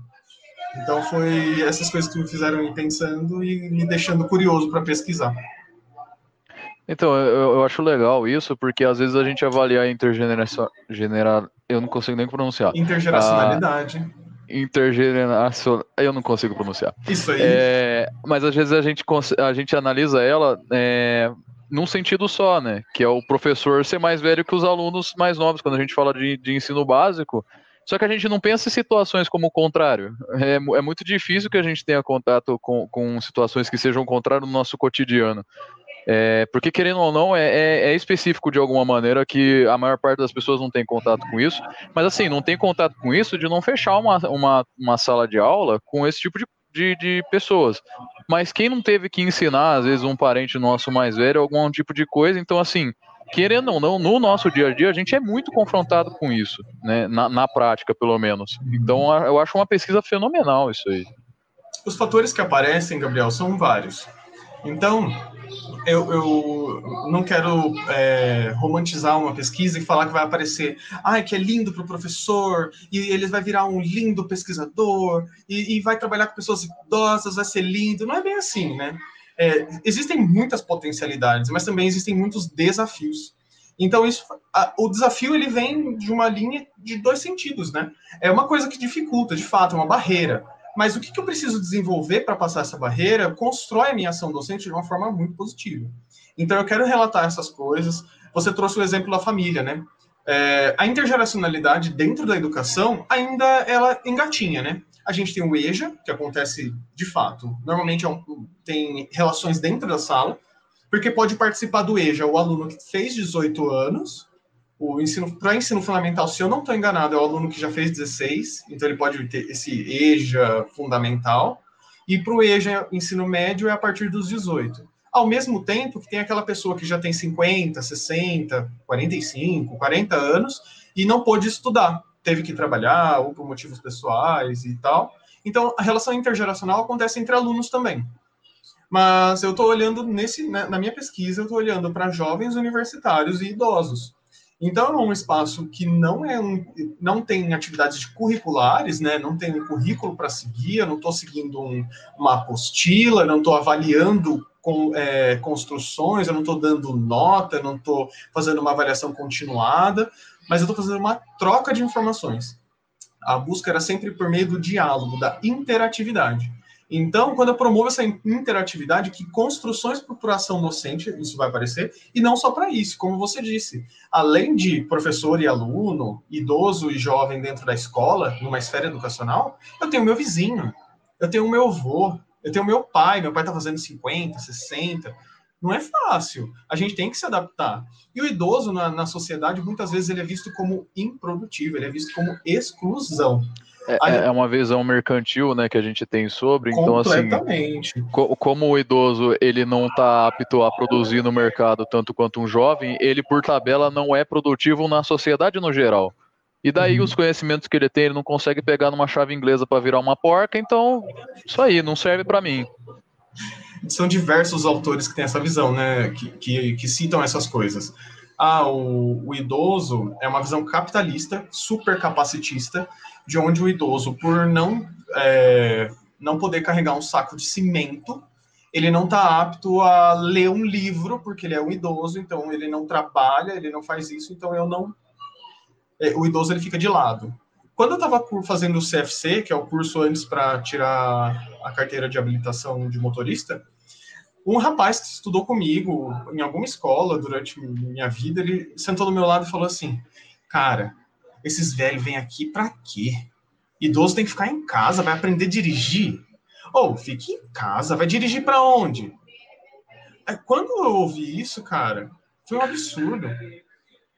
Então foi essas coisas que me fizeram ir pensando e me deixando curioso para pesquisar. Então, eu, eu, acho legal isso, porque às vezes a gente avalia a intergeneração. Genera, eu não consigo nem pronunciar. Intergeracionalidade. A, intergeracional. Eu não consigo pronunciar. Isso aí. É, mas às vezes a gente, a gente analisa ela é, num sentido só, né? Que é o professor ser mais velho que os alunos mais novos. Quando a gente fala de, de ensino básico, só que a gente não pensa em situações como o contrário. É, é muito difícil que a gente tenha contato com, com situações que sejam o contrário no nosso cotidiano. É, porque, querendo ou não, é, é, é, específico de alguma maneira que a maior parte das pessoas não tem contato com isso. Mas, assim, não tem contato com isso de não fechar uma, uma, uma sala de aula com esse tipo de, de, de pessoas. Mas quem não teve que ensinar, às vezes, um parente nosso mais velho, algum tipo de coisa, então, assim, querendo ou não, no nosso dia a dia, a gente é muito confrontado com isso, né? Na, na prática, pelo menos. Então, eu acho uma pesquisa fenomenal isso aí. Os fatores que aparecem, Gabriel, são vários. Então, eu, eu não quero é, romantizar uma pesquisa e falar que vai aparecer, ai, que é lindo para o professor, e ele vai virar um lindo pesquisador, e, e vai trabalhar com pessoas idosas, vai ser lindo. Não é bem assim, né? É, existem muitas potencialidades, mas também existem muitos desafios. Então, isso, a, o desafio ele vem de uma linha de dois sentidos, né? É uma coisa que dificulta, de fato, é uma barreira. Mas o que, que eu preciso desenvolver para passar essa barreira constrói a minha ação docente de uma forma muito positiva. Então, eu quero relatar essas coisas. Você trouxe o exemplo da família, né? É, a intergeracionalidade dentro da educação ainda ela engatinha, né? A gente tem o EJA, que acontece de fato. Normalmente é um, tem relações dentro da sala, porque pode participar do EJA o aluno que fez 18 anos. O ensino para ensino fundamental, se eu não estou enganado, é o aluno que já fez 16, então ele pode ter esse EJA fundamental. E para o EJA ensino médio é a partir dos 18. Ao mesmo tempo que tem aquela pessoa que já tem 50, 60, 45, 40 anos e não pôde estudar teve que trabalhar, ou por motivos pessoais e tal. Então, a relação intergeracional acontece entre alunos também. Mas eu estou olhando nesse, né, na minha pesquisa, eu estou olhando para jovens universitários e idosos. Então, é um espaço que não é um, não tem atividades curriculares, né? Não tem um currículo para seguir. Eu não estou seguindo um, uma apostila, não estou avaliando com, é, construções, eu não estou dando nota, eu não estou fazendo uma avaliação continuada, mas eu estou fazendo uma troca de informações. A busca era sempre por meio do diálogo, da interatividade. Então, quando eu promovo essa interatividade, que construções para ação docente, isso vai aparecer, e não só para isso, como você disse, além de professor e aluno, idoso e jovem dentro da escola, numa esfera educacional, eu tenho meu vizinho, eu tenho meu avô, eu tenho meu pai, meu pai está fazendo 50, 60, não é fácil. A gente tem que se adaptar. E o idoso na, na sociedade, muitas vezes, ele é visto como improdutivo, ele é visto como exclusão. É, é, é, uma visão mercantil, né, que a gente tem sobre. Então, assim, co como o idoso ele não está apto a produzir no mercado tanto quanto um jovem, ele por tabela não é produtivo na sociedade no geral. E daí uhum. os conhecimentos que ele tem, ele não consegue pegar numa chave inglesa para virar uma porca, então isso aí não serve para mim. São diversos autores que têm essa visão, né, que, que, que citam essas coisas. Ah, o, o idoso é uma visão capitalista, super capacitista, de onde o idoso, por não, é, não poder carregar um saco de cimento, ele não está apto a ler um livro, porque ele é um idoso, então ele não trabalha, ele não faz isso, então eu não. É, o idoso ele fica de lado. Quando eu estava fazendo o CFC, que é o curso antes para tirar a carteira de habilitação de motorista, um rapaz que estudou comigo em alguma escola durante minha vida, ele sentou do meu lado e falou assim: Cara, esses velhos vêm aqui para quê? Idoso tem que ficar em casa, vai aprender a dirigir. Ou, oh, fique em casa, vai dirigir para onde? Quando eu ouvi isso, cara, foi um absurdo.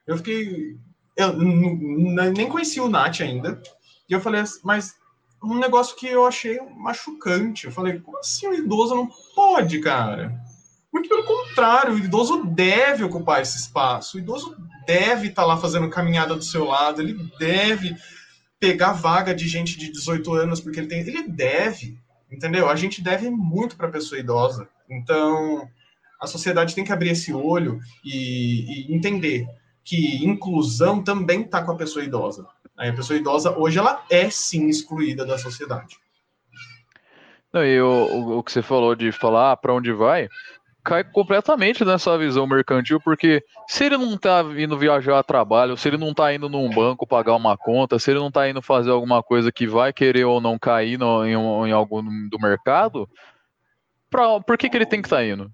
Eu fiquei. Eu nem conheci o Nath ainda. E eu falei, mas um negócio que eu achei machucante. Eu falei, como assim o idoso não pode, cara? Muito pelo contrário, o idoso deve ocupar esse espaço. O idoso deve estar tá lá fazendo caminhada do seu lado, ele deve pegar vaga de gente de 18 anos porque ele tem, ele deve, entendeu? A gente deve muito para a pessoa idosa. Então, a sociedade tem que abrir esse olho e, e entender que inclusão também está com a pessoa idosa. A pessoa idosa hoje ela é sim excluída da sociedade. Não, e o, o, que você falou de falar ah, para onde vai, cai completamente nessa visão mercantil, porque se ele não tá indo viajar a trabalho, se ele não tá indo num banco pagar uma conta, se ele não tá indo fazer alguma coisa que vai querer ou não cair no, em, em algum do mercado, pra, por que, que ele tem que estar tá indo?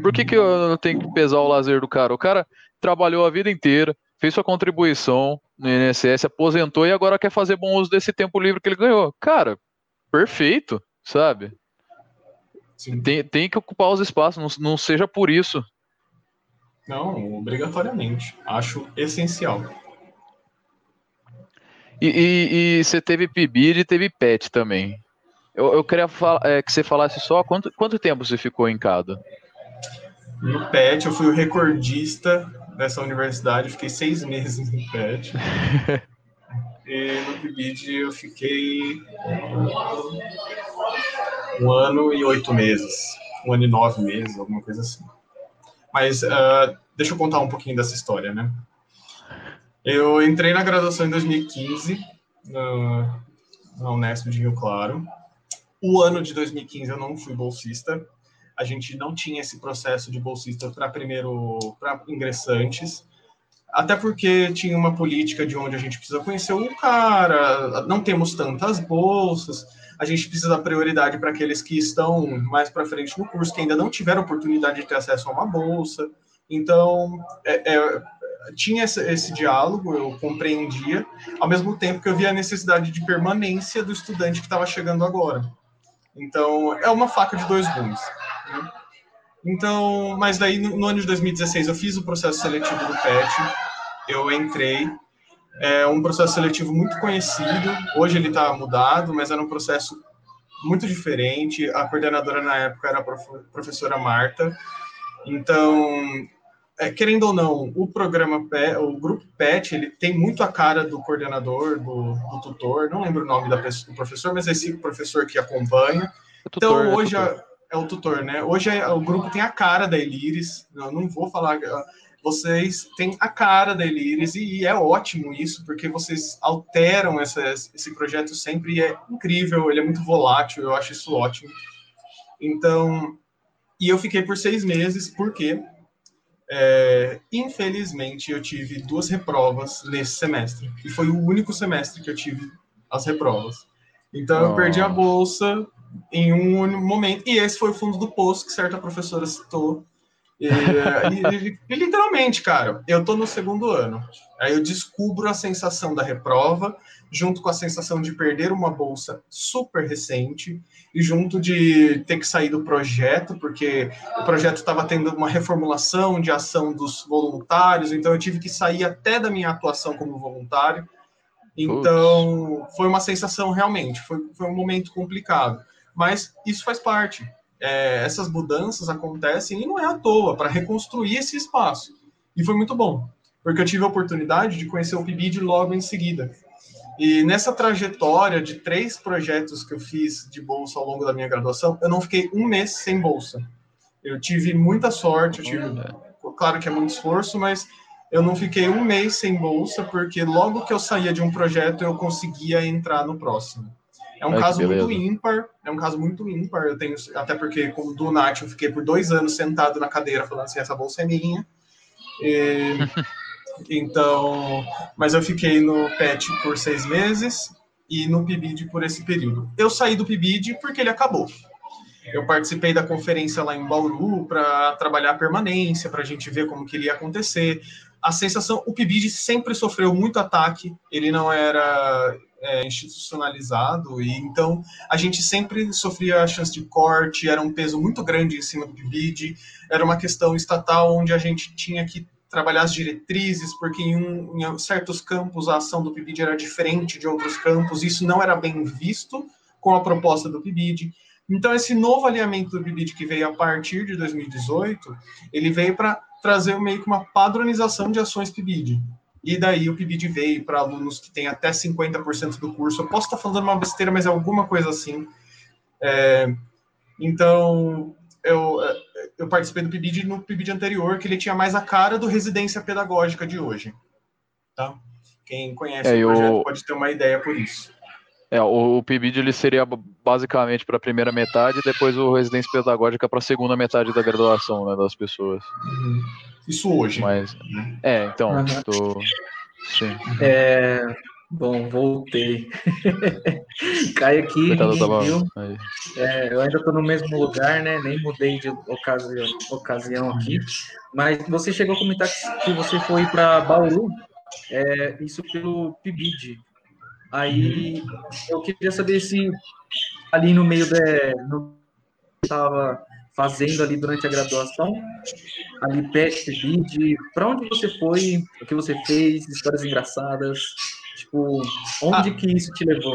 Por que, que eu tenho que pesar o lazer do cara? O cara trabalhou a vida inteira, fez sua contribuição no INSS, aposentou e agora quer fazer bom uso desse tempo livre que ele ganhou. Cara, perfeito, sabe? Tem, tem que ocupar os espaços, não, não seja por isso. Não, obrigatoriamente. Acho essencial. E, e, e você teve PIBID e teve PET também. Eu, eu queria é, que você falasse só quanto, quanto tempo você ficou em cada? No PET, eu fui o recordista dessa universidade, fiquei seis meses no PET. e no PIBID eu fiquei um ano e oito meses, um ano e nove meses, alguma coisa assim. Mas uh, deixa eu contar um pouquinho dessa história, né? Eu entrei na graduação em 2015 na, na Unesp de Rio Claro. O ano de 2015 eu não fui bolsista. A gente não tinha esse processo de bolsista para primeiro para ingressantes até porque tinha uma política de onde a gente precisa conhecer o cara, não temos tantas bolsas, a gente precisa dar prioridade para aqueles que estão mais para frente no curso, que ainda não tiveram oportunidade de ter acesso a uma bolsa. Então, é, é, tinha esse, esse, diálogo, eu compreendia, ao mesmo tempo que eu via a necessidade de permanência do estudante que estava chegando agora. Então, é uma faca de dois gumes. Né? Então, mas daí no, no, ano de 2016 eu fiz o processo seletivo do PET, eu entrei, é um processo seletivo muito conhecido. Hoje ele está mudado, mas era um processo muito diferente. A coordenadora na época era a prof, professora Marta. Então, é, querendo ou não, o programa PET, o grupo PET, ele tem muito a cara do coordenador, do, do tutor. Não lembro o nome da pessoa, do professor, mas esse professor que acompanha. É tutor, então, é hoje é, é o tutor, né? Hoje é, o grupo tem a cara da Eliris. Eu não vou falar vocês têm a cara da Elires e é ótimo isso, porque vocês alteram esse projeto sempre e é incrível, ele é muito volátil, eu acho isso ótimo. Então, e eu fiquei por seis meses, porque é, infelizmente eu tive duas reprovas nesse semestre, e foi o único semestre que eu tive as reprovas. Então, oh. eu perdi a bolsa em um momento, e esse foi o fundo do poço que certa professora citou e, e, e, literalmente, cara, eu tô no segundo ano. Aí eu descubro a sensação da reprova, junto com a sensação de perder uma bolsa super recente, e junto de ter que sair do projeto, porque o projeto estava tendo uma reformulação de ação dos voluntários, então eu tive que sair até da minha atuação como voluntário. Então, foi uma sensação realmente, foi, foi um momento complicado. Mas isso faz parte é, essas mudanças acontecem e não é à toa, para reconstruir esse espaço. E foi muito bom, porque eu tive a oportunidade de conhecer o PIBID logo em seguida. E nessa trajetória de três projetos que eu fiz de bolsa ao longo da minha graduação, eu não fiquei um mês sem bolsa. Eu tive muita sorte, eu tive, claro que é muito esforço, mas eu não fiquei um mês sem bolsa, porque logo que eu saía de um projeto, eu conseguia entrar no próximo. É um Ai, caso muito ímpar, é um caso muito ímpar. Eu tenho, até porque, como do Nath, eu fiquei por dois anos sentado na cadeira falando assim: essa bolsa é minha. E, então, mas eu fiquei no PET por seis meses e no PIBID por esse período. Eu saí do PIBID porque ele acabou. Eu participei da conferência lá em Bauru para trabalhar a permanência, para a gente ver como que ele ia acontecer. A sensação, o PIBID sempre sofreu muito ataque, ele não era é, institucionalizado, e então a gente sempre sofria a chance de corte, era um peso muito grande em cima do PIBID, era uma questão estatal onde a gente tinha que trabalhar as diretrizes, porque em, um, em certos campos a ação do PIBID era diferente de outros campos, isso não era bem visto com a proposta do PIBID. Então, esse novo alinhamento do PIBID que veio a partir de 2018, ele veio para trazer meio que uma padronização de ações PIBID. E daí o PIBID veio para alunos que têm até 50% do curso. Eu posso estar falando uma besteira, mas é alguma coisa assim. É, então, eu, eu participei do PIBID no PIBID anterior, que ele tinha mais a cara do residência pedagógica de hoje. Tá? Quem conhece é, o projeto eu... pode ter uma ideia por isso. É, o, o PIBID ele seria basicamente para a primeira metade e depois o residência pedagógica para a segunda metade da graduação né, das pessoas. Uhum. Isso hoje. Mas, é, então, uhum. tô... Sim. É, bom, voltei. Cai aqui, viu? É, eu ainda estou no mesmo lugar, né? Nem mudei de ocasião, ocasião aqui. Mas você chegou a comentar que você foi para Bauru, é, isso pelo PIBID. Aí eu queria saber se ali no meio da. Estava fazendo ali durante a graduação, ali PET, vídeo, para onde você foi, o que você fez, histórias engraçadas, tipo, onde ah. que isso te levou?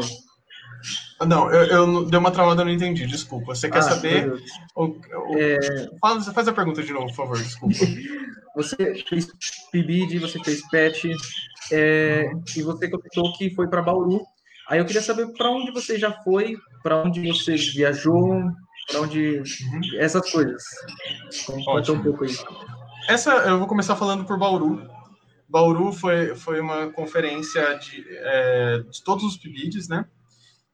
Não, eu, eu dei uma travada, eu não entendi, desculpa. Você quer ah, saber? O, o, é... faz, faz a pergunta de novo, por favor, desculpa. você fez PIBID, você fez PET, é, e você comentou que foi para Bauru. Aí eu queria saber para onde você já foi, para onde você viajou, para onde. Essas coisas. Conta um pouco aí. Essa, eu vou começar falando por Bauru. Bauru foi, foi uma conferência de, é, de todos os PIBIDs, né?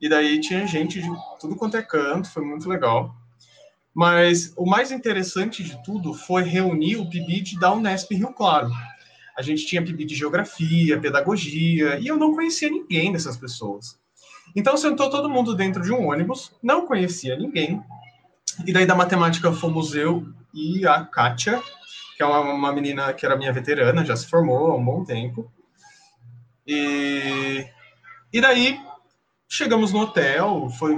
E daí tinha gente de tudo quanto é canto, foi muito legal. Mas o mais interessante de tudo foi reunir o PIBID da Unesp Rio Claro. A gente tinha PIBID de Geografia, Pedagogia, e eu não conhecia ninguém dessas pessoas. Então sentou todo mundo dentro de um ônibus, não conhecia ninguém, e daí da matemática fomos eu e a Kátia, que é uma, uma menina que era minha veterana, já se formou há um bom tempo. E, e daí chegamos no hotel, foi.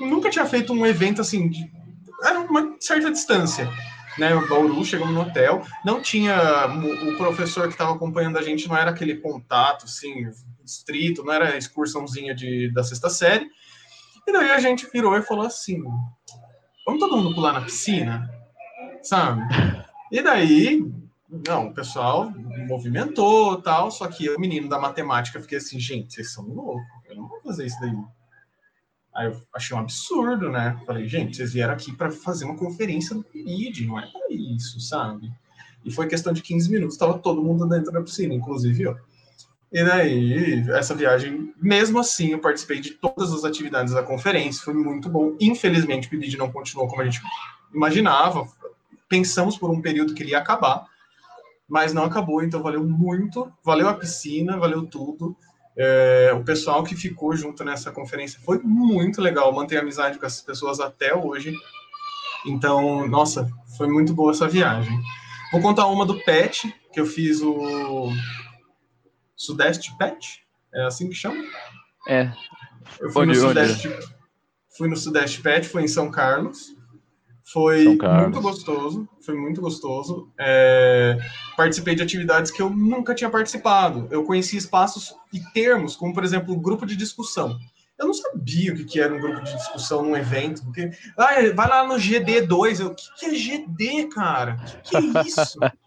Eu nunca tinha feito um evento assim, de, era uma certa distância. Né, o Bauru, chegamos no hotel, não tinha o professor que estava acompanhando a gente, não era aquele contato, assim, estrito, não era excursãozinha de, da sexta série, e daí a gente virou e falou assim: vamos todo mundo pular na piscina? Sabe? E daí, não, o pessoal movimentou tal, só que eu, menino da matemática, fiquei assim, gente, vocês são loucos, eu não vou fazer isso daí. Aí eu achei um absurdo, né? Falei, gente, vocês vieram aqui para fazer uma conferência do PID, não é para isso, sabe? E foi questão de 15 minutos, estava todo mundo dentro da piscina, inclusive eu. E daí, essa viagem, mesmo assim, eu participei de todas as atividades da conferência, foi muito bom. Infelizmente, o PIBID não continuou como a gente imaginava. Pensamos por um período que ele ia acabar, mas não acabou, então valeu muito. Valeu a piscina, valeu tudo. É, o pessoal que ficou junto nessa conferência foi muito legal, manter amizade com essas pessoas até hoje. Então, nossa, foi muito boa essa viagem. Vou contar uma do PET, que eu fiz o Sudeste Pet? É assim que chama? É. Eu fui onde, no Sudeste, onde? fui no Sudeste Pet, foi em São Carlos. Foi Carlos. muito gostoso, foi muito gostoso. É, participei de atividades que eu nunca tinha participado. Eu conheci espaços e termos, como por exemplo, grupo de discussão. Eu não sabia o que era um grupo de discussão num evento, porque ah, vai lá no GD2, eu, o que, que é GD, cara? O que, que é isso?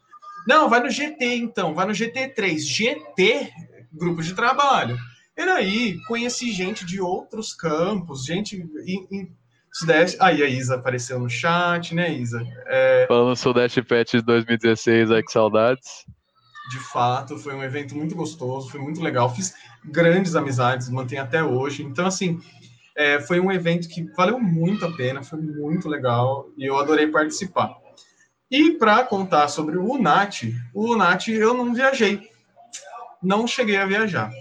Não, vai no GT então, vai no GT3. GT, grupo de trabalho. E aí, conheci gente de outros campos, gente Sudeste. Aí a Isa apareceu no chat, né, Isa? É... Falando Sudeste Pet 2016, aí que saudades. De fato, foi um evento muito gostoso, foi muito legal. Fiz grandes amizades, mantenho até hoje. Então, assim, é, foi um evento que valeu muito a pena, foi muito legal e eu adorei participar. E para contar sobre o UNAT, o UNAT eu não viajei, não cheguei a viajar.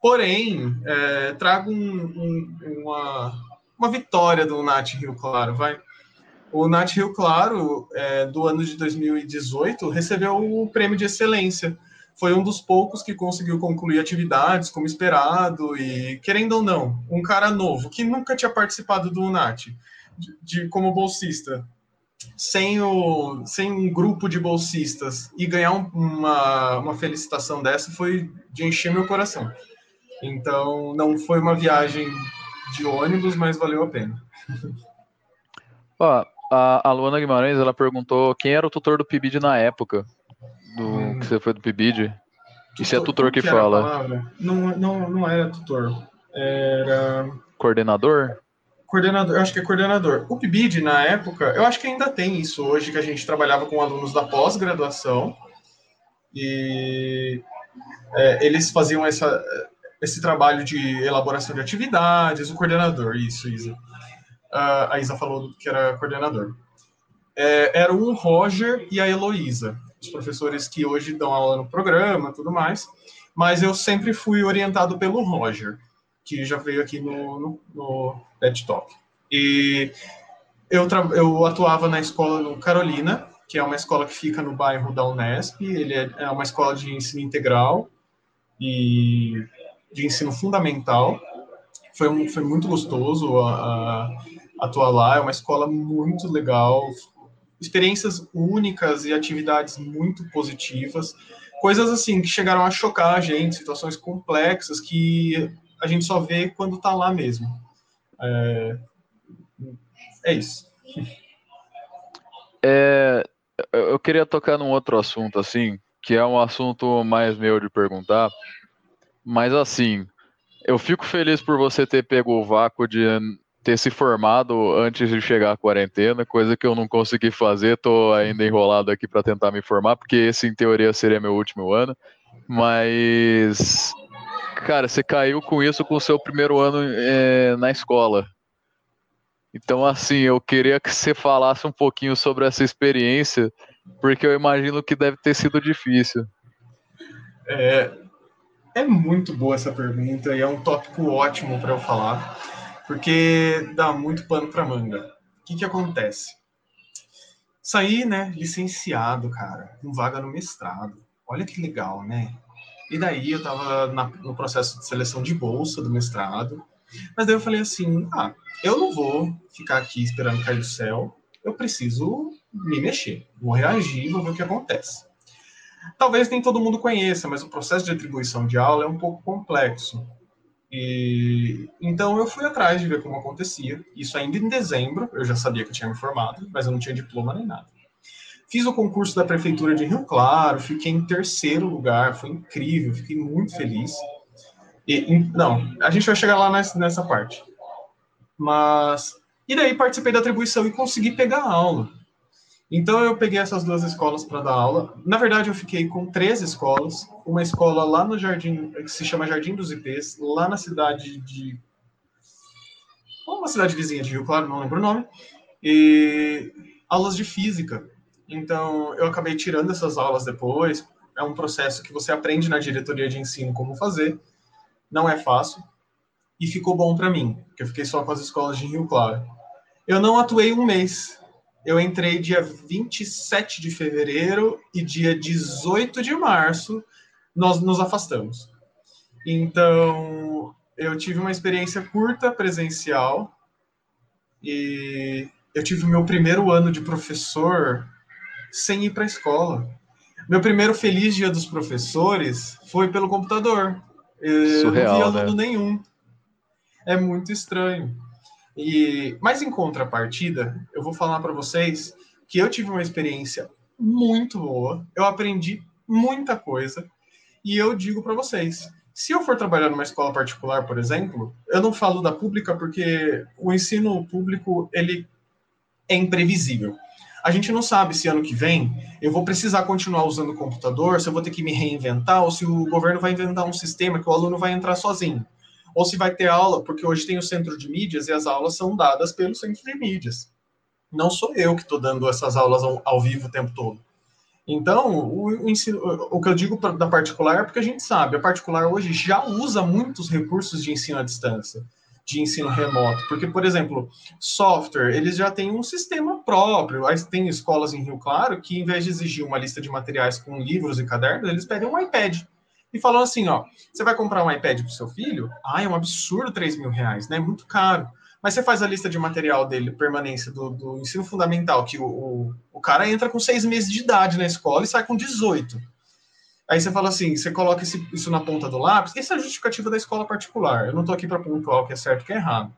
Porém, é, trago um, um, uma, uma vitória do UNAT Rio Claro, vai. O UNAT Rio Claro, é, do ano de 2018, recebeu o prêmio de excelência. Foi um dos poucos que conseguiu concluir atividades como esperado e, querendo ou não, um cara novo que nunca tinha participado do UNAT, de, de como bolsista, sem, o, sem um grupo de bolsistas e ganhar um, uma, uma felicitação dessa foi de encher meu coração. Então, não foi uma viagem de ônibus, mas valeu a pena. Ó, a, a Luana Guimarães, ela perguntou quem era o tutor do PIBID na época do hum. que você foi do PIBID. E se é tutor que, que fala? Não, não, não era tutor. Era. Coordenador? Coordenador, eu acho que é coordenador. O PIBID, na época, eu acho que ainda tem isso hoje, que a gente trabalhava com alunos da pós-graduação e é, eles faziam essa, esse trabalho de elaboração de atividades, o coordenador, isso, Isa. Uh, a Isa falou que era coordenador. É, era o Roger e a Heloísa, os professores que hoje dão aula no programa tudo mais, mas eu sempre fui orientado pelo Roger que já veio aqui no, no, no TED Talk. E eu, eu atuava na escola no Carolina, que é uma escola que fica no bairro da Unesp. Ele é, é uma escola de ensino integral e de ensino fundamental. Foi, um, foi muito gostoso a, a, atuar lá. É uma escola muito legal, experiências únicas e atividades muito positivas. Coisas assim que chegaram a chocar a gente, situações complexas que a gente só vê quando está lá mesmo. É, é isso. É, eu queria tocar num outro assunto, assim, que é um assunto mais meu de perguntar, mas assim, eu fico feliz por você ter pego o vácuo de ter se formado antes de chegar à quarentena, coisa que eu não consegui fazer, tô ainda enrolado aqui para tentar me formar, porque esse em teoria seria meu último ano, mas cara, você caiu com isso com o seu primeiro ano é, na escola. Então, assim, eu queria que você falasse um pouquinho sobre essa experiência, porque eu imagino que deve ter sido difícil. É, é muito boa essa pergunta e é um tópico ótimo para eu falar, porque dá muito pano para manga. O que, que acontece? Saí, né, licenciado, cara, com vaga no mestrado. Olha que legal, né? E daí eu estava no processo de seleção de bolsa do mestrado. Mas daí eu falei assim: ah, eu não vou ficar aqui esperando cair do céu. Eu preciso me mexer. Vou reagir, vou ver o que acontece. Talvez nem todo mundo conheça, mas o processo de atribuição de aula é um pouco complexo. E então eu fui atrás de ver como acontecia. Isso ainda em dezembro, eu já sabia que eu tinha me formado, mas eu não tinha diploma nem nada. Fiz o concurso da Prefeitura de Rio Claro, fiquei em terceiro lugar, foi incrível, fiquei muito feliz. E, não, a gente vai chegar lá nessa, nessa parte. Mas. E daí participei da atribuição e consegui pegar a aula. Então eu peguei essas duas escolas para dar aula. Na verdade, eu fiquei com três escolas. Uma escola lá no Jardim, que se chama Jardim dos IPs, lá na cidade de. Uma cidade vizinha de Rio Claro, não lembro o nome. E aulas de física. Então eu acabei tirando essas aulas depois. É um processo que você aprende na diretoria de ensino como fazer. Não é fácil. E ficou bom para mim, porque eu fiquei só com as escolas de Rio Claro. Eu não atuei um mês, eu entrei dia 27 de fevereiro e dia 18 de março nós nos afastamos. Então, eu tive uma experiência curta presencial e eu tive o meu primeiro ano de professor sem ir para a escola. Meu primeiro feliz dia dos professores foi pelo computador. Eu Surreal, não vi aluno né? nenhum. É muito estranho. E, mas em contrapartida, eu vou falar para vocês que eu tive uma experiência muito boa, eu aprendi muita coisa, e eu digo para vocês, se eu for trabalhar numa escola particular, por exemplo, eu não falo da pública porque o ensino público ele é imprevisível. A gente não sabe se ano que vem eu vou precisar continuar usando o computador, se eu vou ter que me reinventar, ou se o governo vai inventar um sistema que o aluno vai entrar sozinho ou se vai ter aula, porque hoje tem o centro de mídias e as aulas são dadas pelo centro de mídias. Não sou eu que estou dando essas aulas ao, ao, vivo o tempo todo. Então, o, o, ensino, o que eu digo pra, da particular é porque a gente sabe, a particular hoje já usa muitos recursos de ensino à distância, de ensino remoto. Porque, por exemplo, software, eles já têm um sistema próprio. Tem escolas em Rio Claro que, em vez de exigir uma lista de materiais com livros e cadernos, eles pedem um iPad e falou assim: ó, você vai comprar um iPad para o seu filho? Ah, é um absurdo 3 mil reais, né? É muito caro. Mas você faz a lista de material dele, permanência do, do ensino fundamental, que o, o, o, cara entra com seis meses de idade na escola e sai com 18. Aí você fala assim, você coloca esse, isso na ponta do lápis, essa é a justificativa da escola particular. Eu não estou aqui para pontuar o que é certo e o que é errado.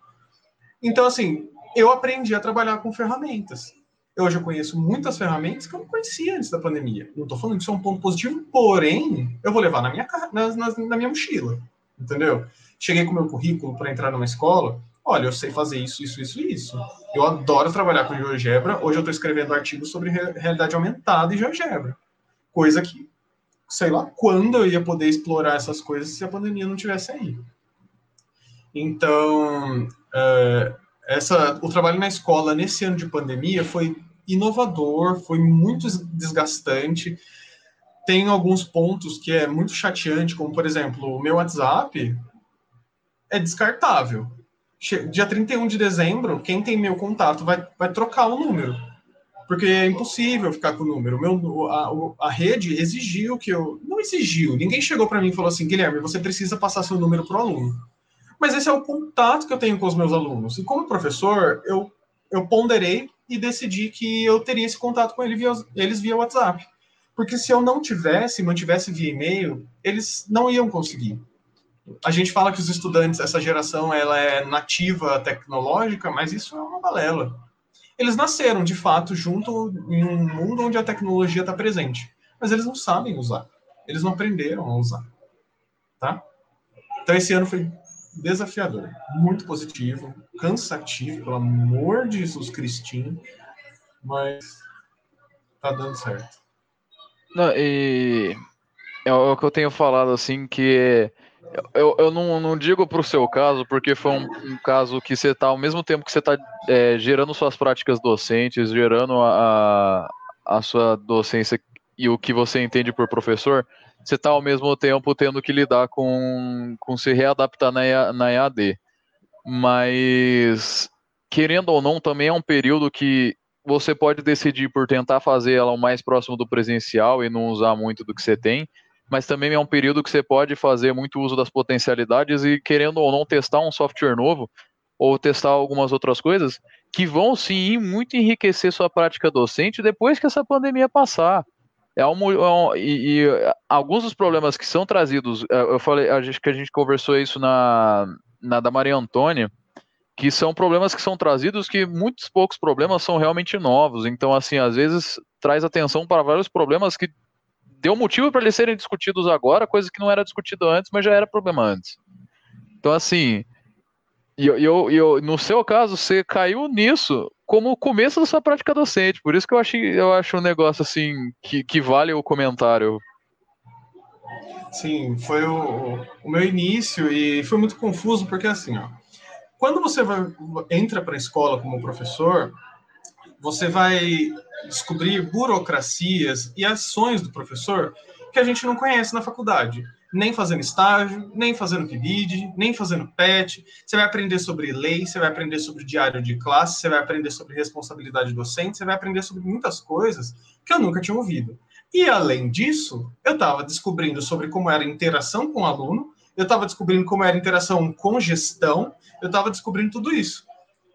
Então, assim, eu aprendi a trabalhar com ferramentas. Hoje eu conheço muitas ferramentas que eu não conhecia antes da pandemia. Não estou falando que isso é um ponto positivo, porém, eu vou levar na minha, na, na, na minha mochila. Entendeu? Cheguei com meu currículo para entrar numa escola. Olha, eu sei fazer isso, isso, isso e isso. Eu adoro trabalhar com GeoGebra. Hoje eu estou escrevendo artigos sobre realidade aumentada e GeoGebra. Coisa que, sei lá, quando eu ia poder explorar essas coisas se a pandemia não tivesse aí. Então, é, essa, o trabalho na escola nesse ano de pandemia foi inovador, foi muito desgastante. Tem alguns pontos que é muito chateante, como, por exemplo, o meu WhatsApp é descartável. Dia 31 de dezembro, quem tem meu contato vai, vai trocar o número. Porque é impossível ficar com o número. Meu, a, a rede exigiu que eu. Não exigiu, ninguém chegou para mim e falou assim: Guilherme, você precisa passar seu número para o aluno. Mas esse é o contato que eu tenho com os meus alunos. E como professor, eu, eu ponderei e decidi que eu teria esse contato com ele via, eles via WhatsApp. Porque se eu não tivesse, mantivesse via e-mail, eles não iam conseguir. A gente fala que os estudantes, essa geração, ela é nativa tecnológica, mas isso é uma balela. Eles nasceram, de fato, junto em um mundo onde a tecnologia está presente. Mas eles não sabem usar. Eles não aprenderam a usar. Tá? Então, esse ano foi desafiador, muito positivo, cansativo, pelo amor de Jesus Cristinho, mas tá dando certo. Não, e é o que eu tenho falado assim que eu, eu não, não digo para o seu caso, porque foi um, um, caso que você está, ao mesmo tempo que você está é, gerando suas práticas docentes, gerando a, a sua docência e o que você entende por professor, você está ao mesmo tempo tendo que lidar com, com se readaptar na, na EAD. Mas, querendo ou não, também é um período que você pode decidir por tentar fazer ela o mais próximo do presencial e não usar muito do que você tem, mas também é um período que você pode fazer muito uso das potencialidades e, querendo ou não, testar um software novo ou testar algumas outras coisas que vão sim muito enriquecer sua prática docente depois que essa pandemia passar. É um, é um e, e, alguns dos problemas que são trazidos, é, eu falei, a gente, que a gente conversou isso na, na da Maria Antônia, que são problemas que são trazidos que muitos poucos problemas são realmente novos. Então, assim, às vezes traz atenção para vários problemas que deu motivo para eles serem discutidos agora, coisa que não era discutido antes, mas já era problema antes. Então, assim, eu, eu, eu, no seu caso, você caiu nisso como o começo da sua prática docente. Por isso que eu acho, eu acho um negócio assim que, que vale o comentário. Sim, foi o, o meu início e foi muito confuso porque assim, ó, quando você vai, entra para a escola como professor, você vai descobrir burocracias e ações do professor que a gente não conhece na faculdade. Nem fazendo estágio, nem fazendo PIBID, nem fazendo PET. Você vai aprender sobre lei, você vai aprender sobre diário de classe, você vai aprender sobre responsabilidade docente, você vai aprender sobre muitas coisas que eu nunca tinha ouvido. E além disso, eu estava descobrindo sobre como era a interação com o aluno, eu estava descobrindo como era a interação com gestão, eu estava descobrindo tudo isso.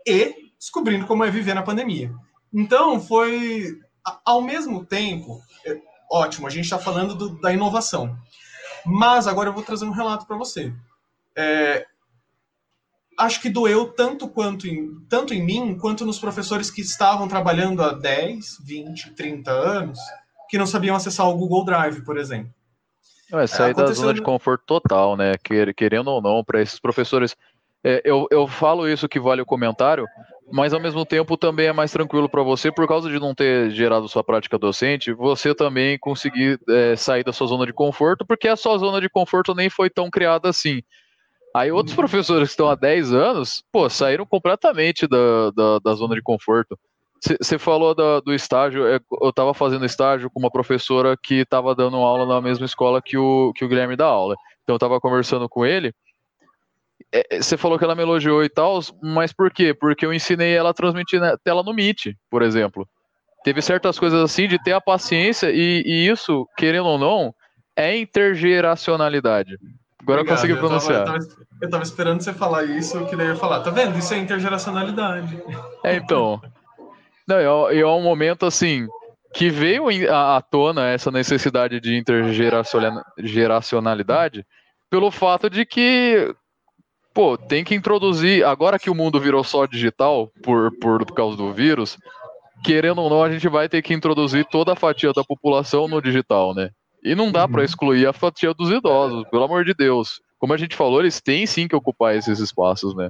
E descobrindo como é viver na pandemia. Então, foi ao mesmo tempo, é, ótimo, a gente está falando do, da inovação. Mas agora eu vou trazer um relato para você. É, acho que doeu tanto quanto em, tanto em mim quanto nos professores que estavam trabalhando há 10, 20, 30 anos, que não sabiam acessar o Google Drive, por exemplo. É, sair da zona de conforto total, né? Querendo ou não, para esses professores. É, eu, eu falo isso que vale o comentário, mas ao mesmo tempo também é mais tranquilo para você, por causa de não ter gerado sua prática docente, você também conseguir é, sair da sua zona de conforto, porque a sua zona de conforto nem foi tão criada assim. Aí outros uhum. professores que estão há 10 anos, pô, saíram completamente da, da, da zona de conforto. Você falou da, do estágio, é, eu estava fazendo estágio com uma professora que estava dando aula na mesma escola que o, que o Guilherme dá aula. Então eu estava conversando com ele, você é, falou que ela me elogiou e tal, mas por quê? Porque eu ensinei ela a transmitir na tela no Meet, por exemplo. Teve certas coisas assim de ter a paciência, e, e isso, querendo ou não, é intergeracionalidade. Agora Obrigado, eu consegui pronunciar. Eu tava, eu, tava, eu tava, esperando você falar isso, que daí eu ia falar, tá vendo? Isso é intergeracionalidade. É, então. Não, é, é um momento assim que veio à tona essa necessidade de intergeracionalidade pelo fato de que pô, tem que introduzir, agora que o mundo virou só digital por, por causa do vírus, querendo ou não, a gente vai ter que introduzir toda a fatia da população no digital, né? E não dá uhum. para excluir a fatia dos idosos, pelo amor de Deus. Como a gente falou, eles têm sim que ocupar esses espaços, né?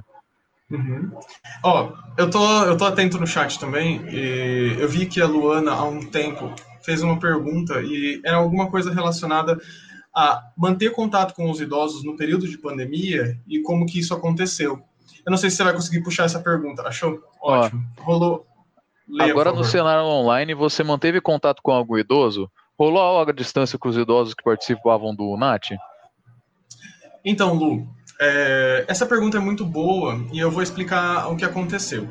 Uhum. Ó, eu tô, eu tô atento no chat também, e eu vi que a Luana, há um tempo, fez uma pergunta, e era alguma coisa relacionada a manter contato com os idosos no período de pandemia e como que isso aconteceu. Eu não sei se você vai conseguir puxar essa pergunta. Achou? Ótimo. Rolou. Leia, Agora no cenário online, você manteve contato com algum idoso? Rolou algo à distância com os idosos que participavam do NAT? Então, Lu, é, essa pergunta é muito boa e eu vou explicar o que aconteceu.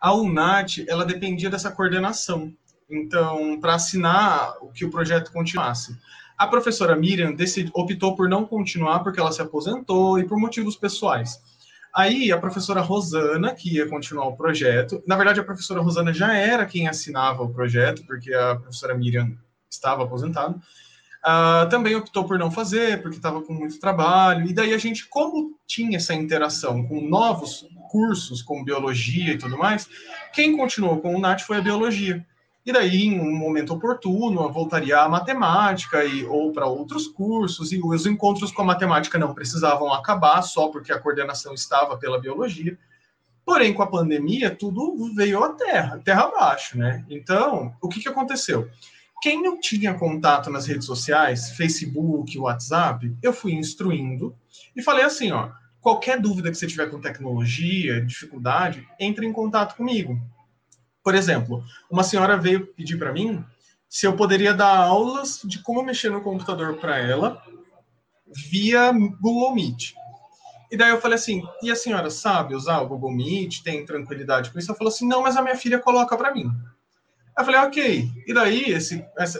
A UNAT, ela dependia dessa coordenação. Então, para assinar o que o projeto continuasse. A professora Miriam decid, optou por não continuar porque ela se aposentou e por motivos pessoais. Aí a professora Rosana, que ia continuar o projeto, na verdade a professora Rosana já era quem assinava o projeto, porque a professora Miriam estava aposentada, uh, também optou por não fazer, porque estava com muito trabalho. E daí a gente, como tinha essa interação com novos cursos, com biologia e tudo mais, quem continuou com o NAT foi a biologia. E daí, em um momento oportuno, voltaria à matemática e, ou para outros cursos, e os encontros com a matemática não precisavam acabar só porque a coordenação estava pela biologia. Porém, com a pandemia, tudo veio à terra, terra abaixo, né? Então, o que, que aconteceu? Quem não tinha contato nas redes sociais, Facebook, WhatsApp, eu fui instruindo e falei assim, ó, qualquer dúvida que você tiver com tecnologia, dificuldade, entre em contato comigo. Por exemplo, uma senhora veio pedir para mim se eu poderia dar aulas de como mexer no computador para ela via Google Meet. E daí eu falei assim: e a senhora sabe usar o Google Meet? Tem tranquilidade com isso? Ela falou assim: não, mas a minha filha coloca para mim. Eu falei: ok. E daí, esse, essa,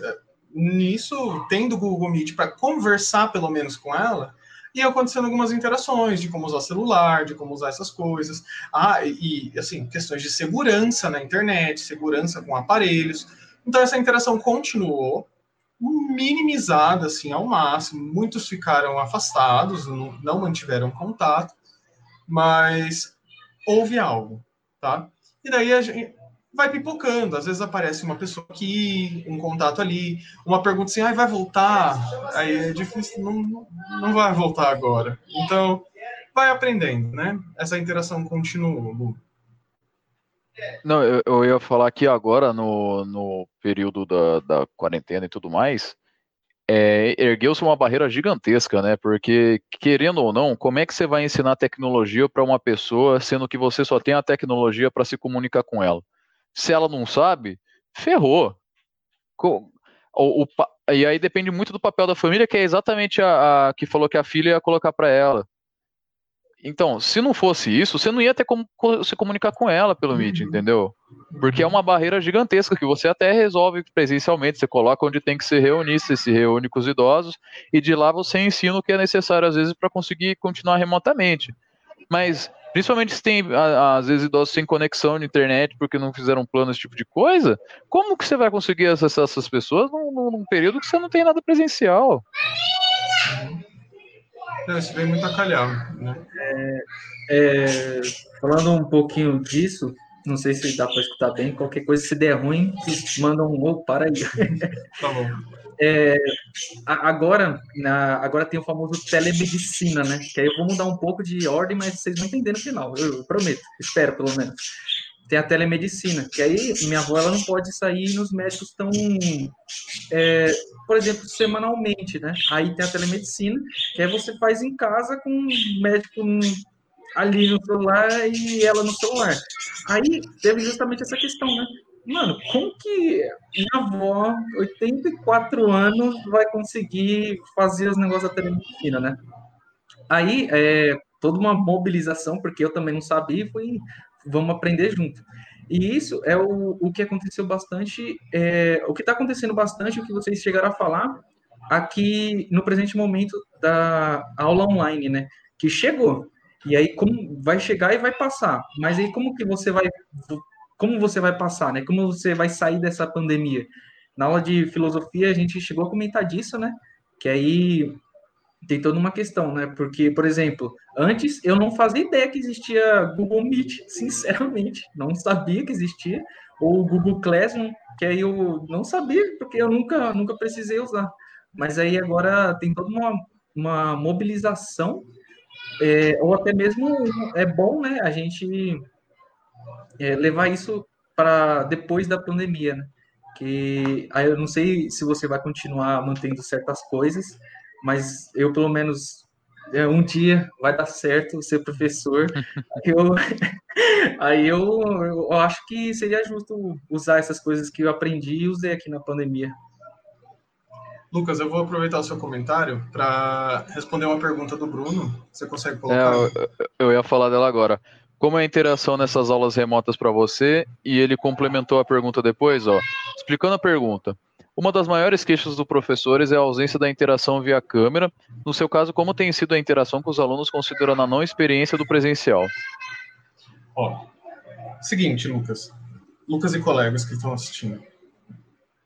nisso, tendo o Google Meet para conversar pelo menos com ela, e acontecendo algumas interações de como usar celular, de como usar essas coisas. Ah, e, assim, questões de segurança na internet, segurança com aparelhos. Então, essa interação continuou, minimizada, assim, ao máximo. Muitos ficaram afastados, não, não mantiveram contato, mas houve algo, tá? E daí a gente, vai pipocando. Às vezes aparece uma pessoa aqui, um contato ali, uma pergunta assim, ah, vai voltar? Aí é difícil, não, não vai voltar agora. Então, vai aprendendo, né? Essa interação continua, Lu. Não, eu, eu, ia falar aqui agora, no, no período da, da quarentena e tudo mais, é, ergueu-se uma barreira gigantesca, né? Porque, querendo ou não, como é que você vai ensinar tecnologia para uma pessoa, sendo que você só tem a tecnologia para se comunicar com ela? Se ela não sabe, ferrou. O, o, e aí depende muito do papel da família, que é exatamente a, a que falou que a filha ia colocar para ela. Então, se não fosse isso, você não ia ter como se comunicar com ela pelo Meet, uhum. entendeu? Porque é uma barreira gigantesca que você até resolve presencialmente. Você coloca onde tem que se reunir, você se reúne com os idosos e de lá você ensina o que é necessário às vezes para conseguir continuar remotamente. Mas principalmente se tem às vezes idosos sem conexão de internet porque não fizeram plano esse tipo de coisa, como que você vai conseguir acessar essas pessoas num, num período que você não tem nada presencial? Não, isso vem muito a calhar, né? É, é, falando um pouquinho disso, não sei se dá para escutar bem, qualquer coisa, se der ruim, manda um ou para aí. Tá bom. É, agora, na, agora tem o famoso telemedicina, né? Que aí eu vou mudar um pouco de ordem, mas vocês vão entender no final, eu, eu prometo, espero pelo menos tem a telemedicina, que aí minha avó ela não pode sair nos médicos tão, é, por exemplo, semanalmente, né? Aí tem a telemedicina, que aí você faz em casa com o médico ali no celular e ela no celular. Aí teve justamente essa questão, né? Mano, como que minha avó, 84 anos, vai conseguir fazer os negócios da telemedicina, né? Aí, é, toda uma mobilização, porque eu também não sabia, fui vamos aprender junto. E isso é o, o que aconteceu bastante, é, o que está acontecendo bastante, o que vocês chegaram a falar aqui no presente momento da aula online, né? Que chegou. E aí como vai chegar e vai passar. Mas aí como que você vai como você vai passar, né? Como você vai sair dessa pandemia? Na aula de filosofia a gente chegou a comentar disso, né? Que aí tem toda uma questão, né? Porque, por exemplo, antes eu não fazia ideia que existia Google Meet, sinceramente, não sabia que existia, ou Google Classroom, que aí eu não sabia, porque eu nunca, nunca precisei usar. Mas aí agora tem toda uma, uma mobilização, é, ou até mesmo é bom, né, a gente é, levar isso para depois da pandemia, né? Que aí eu não sei se você vai continuar mantendo certas coisas, mas eu pelo menos é, um dia vai dar certo ser professor. eu, aí eu, eu, acho que seria justo usar essas coisas que eu aprendi e usei aqui na pandemia. Lucas, eu vou aproveitar o seu comentário para responder uma pergunta do Bruno. Você consegue colocar? É, eu, eu ia falar dela agora. Como é a interação nessas aulas remotas para você? E ele complementou a pergunta depois, ó. Explicando a pergunta. Uma das maiores queixas dos professores é a ausência da interação via câmera. No seu caso, como tem sido a interação com os alunos considerando a não experiência do presencial? Ó, seguinte, Lucas. Lucas e colegas que estão assistindo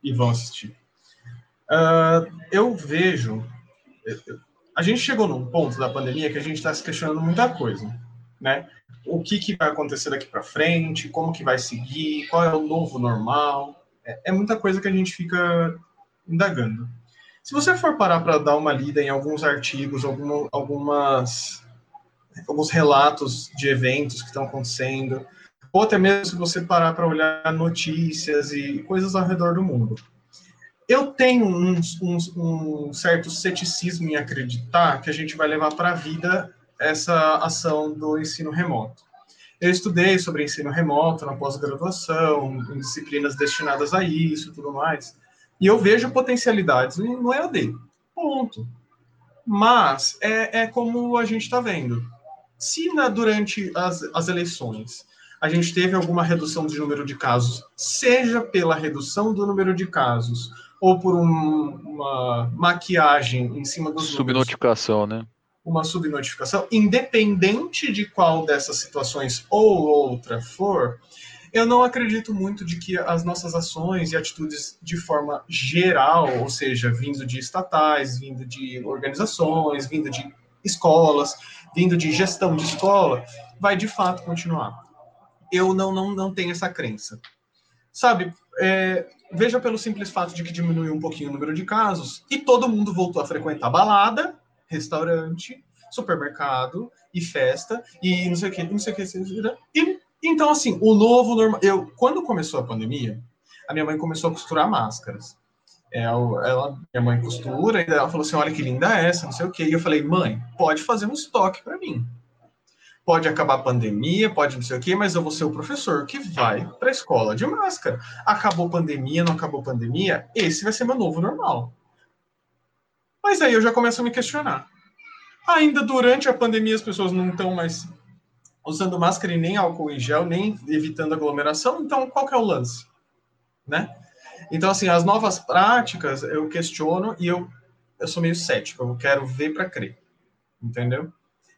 e vão assistir. Uh, eu vejo. A gente chegou num ponto da pandemia que a gente está se questionando muita coisa, né? O que, que vai acontecer daqui para frente? Como que vai seguir? Qual é o novo normal? É, é muita coisa que a gente fica indagando. Se você for parar para dar uma lida em alguns artigos, alguma, algumas, alguns relatos de eventos que estão acontecendo, ou até mesmo se você parar para olhar notícias e coisas ao redor do mundo, eu tenho um, um, um, certo ceticismo em acreditar que a gente vai levar para a vida essa ação do ensino remoto. Eu estudei sobre ensino remoto na pós-graduação, em disciplinas destinadas a isso tudo mais. E eu vejo potencialidades no EAD. Ponto. Mas é, é como a gente está vendo. Se na, durante as, as eleições a gente teve alguma redução de número de casos, seja pela redução do número de casos ou por um, uma maquiagem em cima dos subnotificação, né? Uma subnotificação, independente de qual dessas situações ou outra for, eu não acredito muito de que as nossas ações e atitudes de forma geral, ou seja, vindo de estatais, vindo de organizações, vindo de escolas, vindo de gestão de escola, vai de fato continuar. Eu não, não, não tenho essa crença. Sabe, é, veja pelo simples fato de que diminuiu um pouquinho o número de casos e todo mundo voltou a frequentar balada, restaurante, supermercado e festa e não sei o que, não sei o que, e Então, assim, o novo normal. Eu, quando começou a pandemia, a minha mãe começou a costurar máscaras. Ela, é, ela, minha mãe costura, e ela falou assim: olha que linda é essa, não sei o quê. E eu falei, mãe, pode fazer um estoque para mim. Pode acabar a pandemia, pode não sei o quê, mas eu vou ser o professor que vai para a escola de máscara. Acabou pandemia, não acabou pandemia, esse vai ser meu novo normal. Mas aí eu já começo a me questionar. Ainda durante a pandemia as pessoas não estão mais usando máscara e nem álcool em gel, nem evitando aglomeração, então qual que é o lance? Né? Então, assim, as novas práticas eu questiono e eu, eu sou meio cético, eu quero ver para crer, entendeu?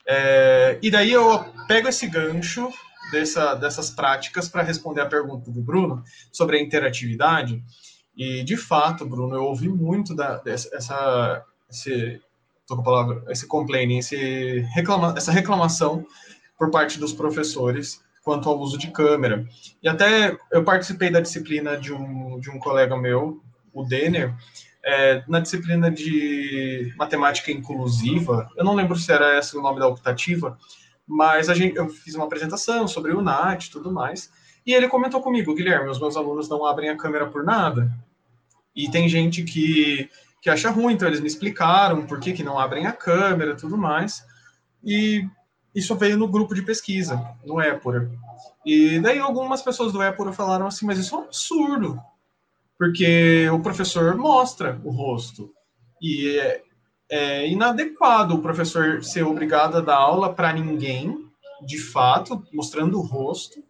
É, e daí eu pego esse gancho dessa, dessas práticas para responder a pergunta do Bruno sobre a interatividade. E, de fato, Bruno, eu ouvi muito da, dessa, essa, esse, tô com a palavra, esse complaining, esse reclama, essa reclamação por parte dos professores quanto ao uso de câmera. E até eu participei da disciplina de um, de um colega meu, o Denner, é, na disciplina de matemática inclusiva, eu não lembro se era esse o nome da optativa, mas a gente, eu fiz uma apresentação sobre o NAT e tudo mais, e ele comentou comigo, Guilherme, os meus alunos não abrem a câmera por nada. E tem gente que, que acha ruim, então eles me explicaram por que, que não abrem a câmera tudo mais. E isso veio no grupo de pesquisa, no Épora. E daí algumas pessoas do Épora falaram assim, mas isso é um absurdo, porque o professor mostra o rosto. E é, é inadequado o professor ser obrigado a dar aula para ninguém, de fato, mostrando o rosto,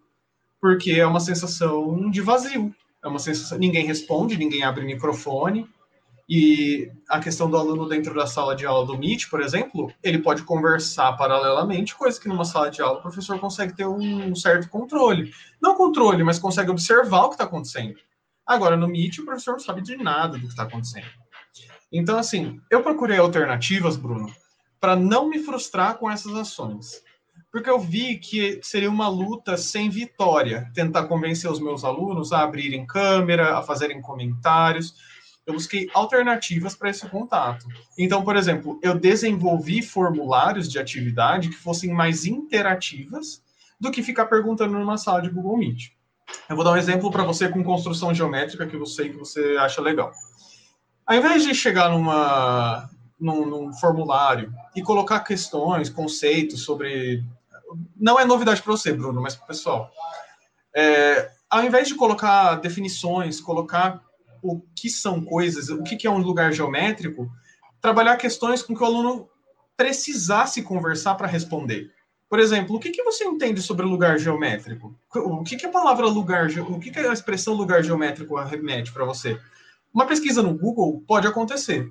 porque é uma sensação de vazio. É uma sensação, ninguém responde, ninguém abre microfone, e a questão do aluno dentro da sala de aula do Meet, por exemplo, ele pode conversar paralelamente, coisa que numa sala de aula o professor consegue ter um certo controle. Não controle, mas consegue observar o que está acontecendo. Agora, no Meet, o professor não sabe de nada do que está acontecendo. Então, assim, eu procurei alternativas, Bruno, para não me frustrar com essas ações. Porque eu vi que seria uma luta sem vitória tentar convencer os meus alunos a abrirem câmera, a fazerem comentários eu busquei alternativas para esse contato. Então, por exemplo, eu desenvolvi formulários de atividade que fossem mais interativas do que ficar perguntando numa sala de Google Meet. Eu vou dar um exemplo para você com construção geométrica que eu sei que você acha legal. Ao invés de chegar numa, num, num formulário e colocar questões, conceitos sobre. Não é novidade para você, Bruno, mas para o pessoal. É, ao invés de colocar definições, colocar o que são coisas, o que é um lugar geométrico, trabalhar questões com que o aluno precisasse conversar para responder. Por exemplo, o que, que você entende sobre lugar geométrico? O que, que a palavra lugar, o que, que a expressão lugar geométrico remete para você? Uma pesquisa no Google pode acontecer.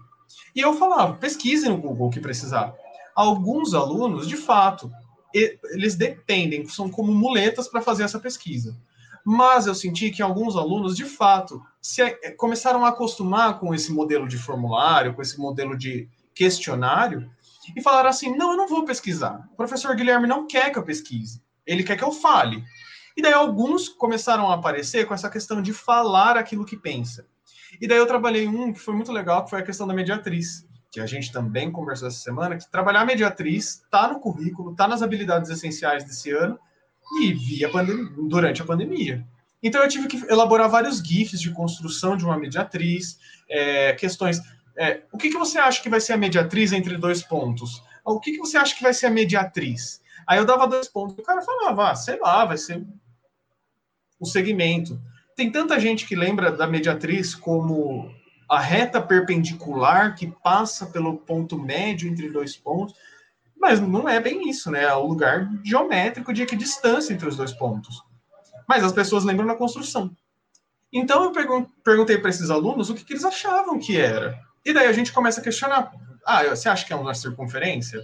E eu falava, pesquise no Google o que precisar. Alguns alunos, de fato, eles dependem, são como muletas para fazer essa pesquisa. Mas eu senti que alguns alunos, de fato, se começaram a acostumar com esse modelo de formulário, com esse modelo de questionário, e falaram assim: não, eu não vou pesquisar. O professor Guilherme não quer que eu pesquise, ele quer que eu fale. E daí alguns começaram a aparecer com essa questão de falar aquilo que pensa. E daí eu trabalhei um que foi muito legal, que foi a questão da mediatriz, que a gente também conversou essa semana, que trabalhar mediatriz está no currículo, está nas habilidades essenciais desse ano, e vi a durante a pandemia. Então eu tive que elaborar vários GIFs de construção de uma mediatriz, é, questões. É, o que, que você acha que vai ser a mediatriz entre dois pontos? O que, que você acha que vai ser a mediatriz? Aí eu dava dois pontos, e o cara falava, ah, sei lá, vai ser o segmento. Tem tanta gente que lembra da mediatriz como a reta perpendicular que passa pelo ponto médio entre dois pontos. Mas não é bem isso, né? É o lugar geométrico de equidistância entre os dois pontos. Mas as pessoas lembram da construção. Então eu perguntei para esses alunos o que, que, eles achavam que era. E daí a gente começa a questionar. Ah, você acha que é uma circunferência?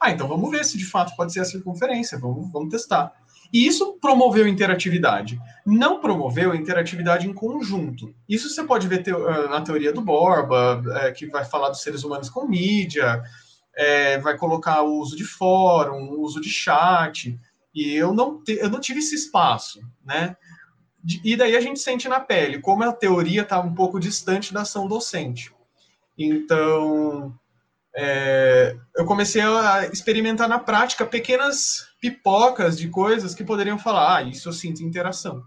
Ah, então vamos ver se de fato pode ser a circunferência. Vamos, vamos testar. E isso promoveu interatividade. Não promoveu interatividade em conjunto. Isso você pode ver ah, na teoria do Borba, é, que vai falar dos seres humanos com mídia, é, vai colocar o uso de fórum, o uso de chat, e eu não, te, eu não tive esse espaço, né? E daí a gente sente na pele como a teoria está um pouco distante da ação docente. Então, é, eu comecei a experimentar na prática pequenas pipocas de coisas que poderiam falar, ah, isso eu sinto interação,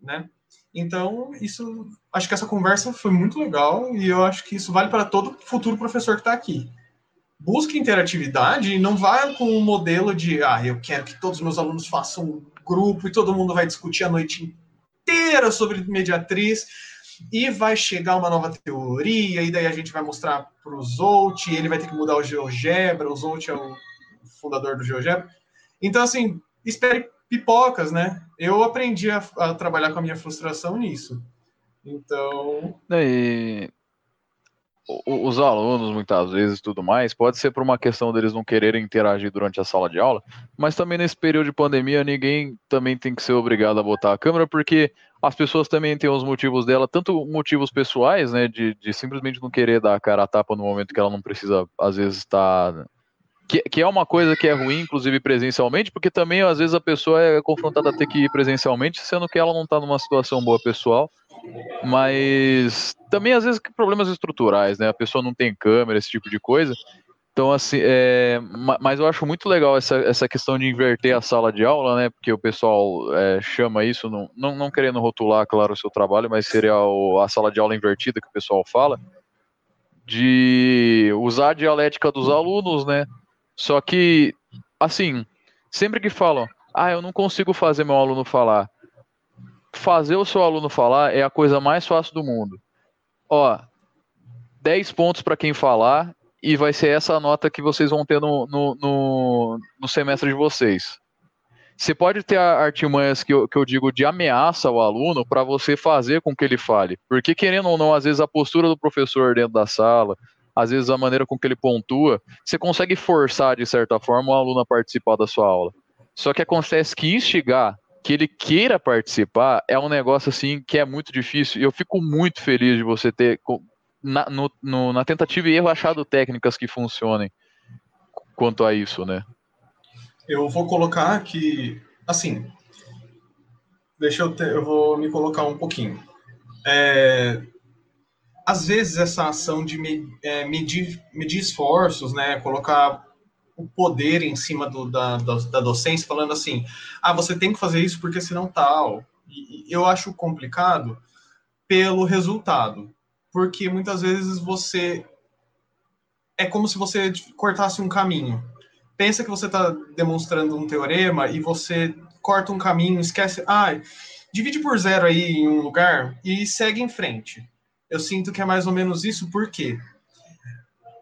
né? Então, isso, acho que essa conversa foi muito legal e eu acho que isso vale para todo futuro professor que está aqui. Busque interatividade e não vá com um modelo de, ah, eu quero que todos os meus alunos façam um grupo e todo mundo vai discutir a noite inteira sobre mediatriz e vai chegar uma nova teoria, e daí a gente vai mostrar para o Zolt, ele vai ter que mudar o GeoGebra, o Zolt é o fundador do GeoGebra. Então, assim, espere pipocas, né? Eu aprendi a, a trabalhar com a minha frustração nisso. Então. E os alunos, muitas vezes, tudo mais, pode ser por uma questão deles não quererem interagir durante a sala de aula, mas também nesse período de pandemia, ninguém também tem que ser obrigado a botar a câmera, porque as pessoas também têm os motivos dela, tanto motivos pessoais, né, de, de simplesmente não querer dar a cara a tapa no momento que ela não precisa, às vezes, estar. Que, que é uma coisa que é ruim, inclusive presencialmente, porque também, às vezes, a pessoa é confrontada a ter que ir presencialmente, sendo que ela não está numa situação boa pessoal mas também às vezes problemas estruturais, né? A pessoa não tem câmera, esse tipo de coisa. Então, assim, é, mas eu acho muito legal essa, essa questão de inverter a sala de aula, né? Porque o pessoal é, chama isso, não, não, não, querendo rotular, claro, o seu trabalho, mas seria a sala de aula invertida que o pessoal fala, de usar a dialética dos alunos, né? Só que, assim, sempre que falam, ah, eu não consigo fazer meu aluno falar, fazer o seu aluno falar é a coisa mais fácil do mundo. Ó, 10 pontos para quem falar e vai ser essa a nota que vocês vão ter no, no, no, no semestre de vocês. Você pode ter artimanhas que eu, que eu digo de ameaça ao aluno para você fazer com que ele fale. Porque, querendo ou não, às vezes a postura do professor dentro da sala, às vezes a maneira com que ele pontua, você consegue forçar, de certa forma, o aluno a participar da sua aula. Só que acontece que instigar que ele queira participar é um negócio assim que é muito difícil. E eu fico muito feliz de você ter na, no, no, na tentativa e erro achado técnicas que funcionem quanto a isso, né? Eu vou colocar aqui, assim, deixa eu ter, eu vou me colocar um pouquinho. É, às vezes essa ação de é, medir, medir esforços, né, colocar o poder em cima do, da, da, docência, falando assim, ah, você tem que fazer isso porque senão tal. E, eu acho complicado pelo resultado, porque muitas vezes você é como se você cortasse um caminho. Pensa que você está demonstrando um teorema e você corta um caminho, esquece, ah, divide por zero aí em um lugar e segue em frente. Eu sinto que é mais ou menos isso, por quê?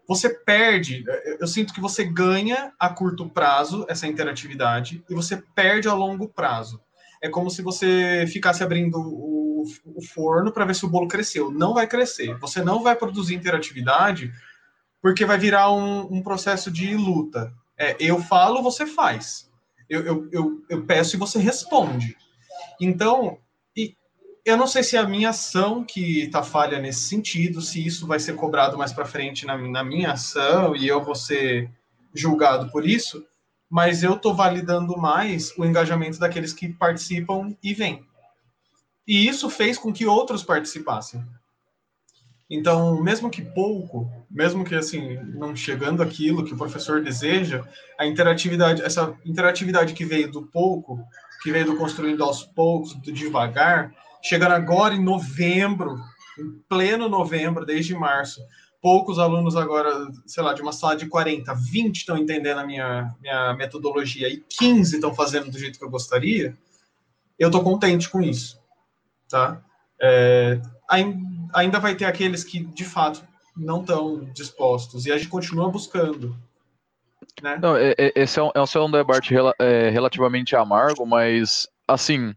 você perde, eu sinto que você ganha a curto prazo essa interatividade e você perde a longo prazo. É como se você ficasse abrindo o, o forno para ver se o bolo cresceu. Não vai crescer. Você não vai produzir interatividade porque vai virar um, um processo de luta. É, eu falo, você faz. Eu, eu, eu, eu peço e você responde. Então, eu não sei se é a minha ação que está falha nesse sentido, se isso vai ser cobrado mais para frente na, na, minha ação e eu vou ser julgado por isso, mas eu estou validando mais o engajamento daqueles que participam e vêm. E isso fez com que outros participassem. Então, mesmo que pouco, mesmo que assim, não chegando aquilo que o professor deseja, a interatividade, essa interatividade que veio do pouco, que veio do construindo aos poucos, do devagar, chegando agora em novembro, em pleno novembro, desde março. Poucos alunos agora, sei lá, de uma sala de 40, 20 estão entendendo a minha, minha metodologia e 15 estão fazendo do jeito que eu gostaria. Eu estou contente com isso, tá? É, ainda vai ter aqueles que, de fato, não estão dispostos e a gente continua buscando. Né? Não, é, é, esse é um, esse é um debate é, relativamente amargo, mas, assim,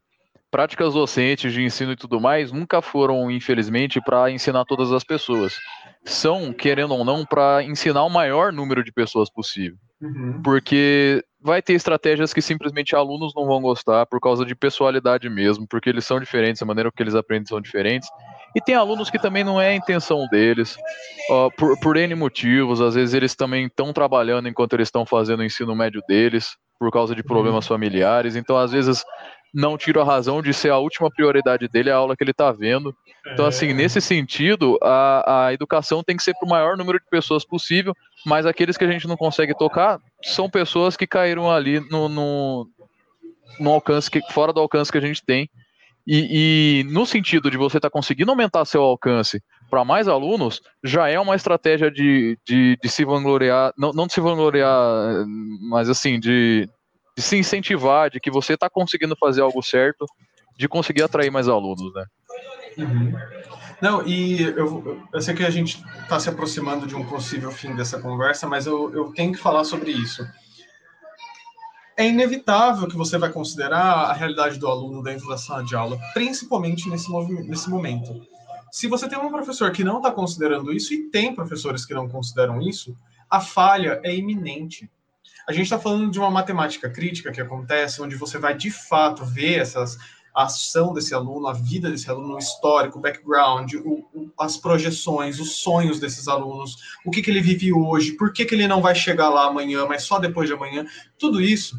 práticas docentes de ensino e tudo mais nunca foram, infelizmente, para ensinar todas as pessoas. São, querendo ou não, para ensinar o maior número de pessoas possível. Uhum. Porque vai ter estratégias que simplesmente alunos não vão gostar por causa de pessoalidade mesmo, porque eles são diferentes, a maneira que eles aprendem são diferentes. E tem alunos que também não é a intenção deles, uh, por, por N motivos, às vezes eles também estão trabalhando enquanto eles estão fazendo o ensino médio deles, por causa de problemas uhum. familiares. Então, às vezes, não tiro a razão de ser a última prioridade dele a aula que ele está vendo. Então, assim, É. nesse sentido, a, a educação tem que ser para o maior número de pessoas possível, mas aqueles que a gente não consegue tocar são pessoas que caíram ali no, no, no alcance, que, fora do alcance que a gente tem. E, e no sentido de você estar conseguindo aumentar seu alcance para mais alunos, já é uma estratégia de, de, de se vangloriar, não, não de se vangloriar, mas assim, de se incentivar, de que você está conseguindo fazer algo certo, de conseguir atrair mais alunos, né? Uhum. Não, e eu, eu sei que a gente está se aproximando de um possível fim dessa conversa, mas eu, eu tenho que falar sobre isso. É inevitável que você vai considerar a realidade do aluno dentro da sala de aula, principalmente nesse, nesse momento. Se você tem um professor que não está considerando isso, e tem professores que não consideram isso, a falha é iminente. A gente está falando de uma matemática crítica que acontece, onde você vai de fato ver essas, a ação desse aluno, a vida desse aluno, o histórico, o background, o, o, as projeções, os sonhos desses alunos, o que, que ele vive hoje, por que, que ele não vai chegar lá amanhã, mas só depois de amanhã. Tudo isso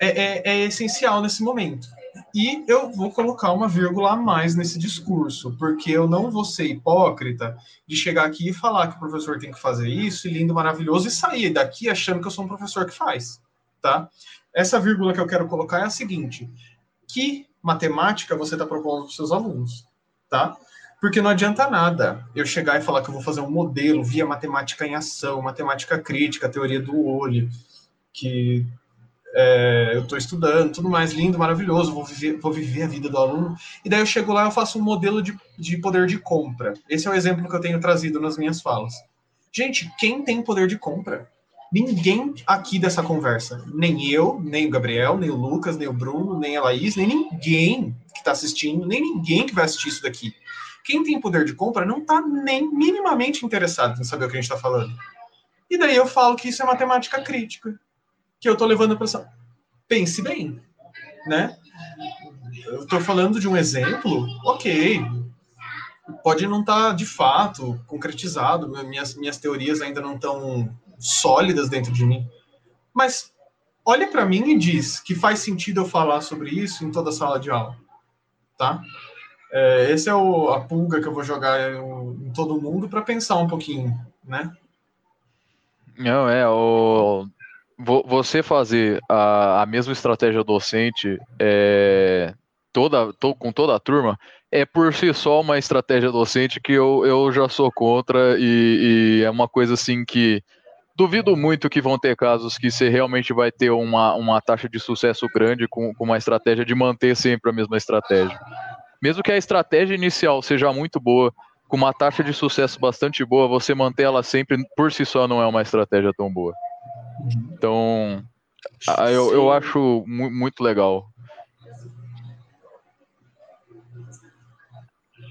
é, é, é essencial nesse momento. E eu vou colocar uma vírgula a mais nesse discurso, porque eu não vou ser hipócrita de chegar aqui e falar que o professor tem que fazer isso, e lindo, maravilhoso, e sair daqui achando que eu sou um professor que faz, tá? Essa vírgula que eu quero colocar é a seguinte: que matemática você está propondo para os seus alunos, tá? Porque não adianta nada eu chegar e falar que eu vou fazer um modelo via matemática em ação, matemática crítica, teoria do olho, que é, eu estou estudando, tudo mais lindo, maravilhoso, vou viver, vou viver a vida do aluno, e daí eu chego lá eu faço um modelo de, de poder de compra. Esse é o exemplo que eu tenho trazido nas minhas falas. Gente, quem tem poder de compra? Ninguém aqui dessa conversa. Nem eu, nem o Gabriel, nem o Lucas, nem o Bruno, nem a Laís, nem ninguém que está assistindo, nem ninguém que vai assistir isso daqui. Quem tem poder de compra não está nem minimamente interessado em saber o que a gente está falando. E daí eu falo que isso é matemática crítica. Que eu estou levando para essa. Pense bem, né? Eu estou falando de um exemplo, ok. Pode não estar tá, de fato concretizado, minhas, minhas teorias ainda não estão sólidas dentro de mim. Mas olha para mim e diz que faz sentido eu falar sobre isso em toda a sala de aula, tá? É, esse é o, a pulga que eu vou jogar em, todo mundo para pensar um pouquinho, né? Não, é, o, você fazer a, a mesma estratégia docente é, toda, to, com toda a turma é por si só uma estratégia docente que eu, eu já sou contra e, e é uma coisa assim que duvido muito que vão ter casos que você realmente vai ter uma, uma taxa de sucesso grande com, com uma estratégia de manter sempre a mesma estratégia. Mesmo que a estratégia inicial seja muito boa, com uma taxa de sucesso bastante boa, você manter ela sempre por si só não é uma estratégia tão boa. Então, eu, eu acho mu muito legal.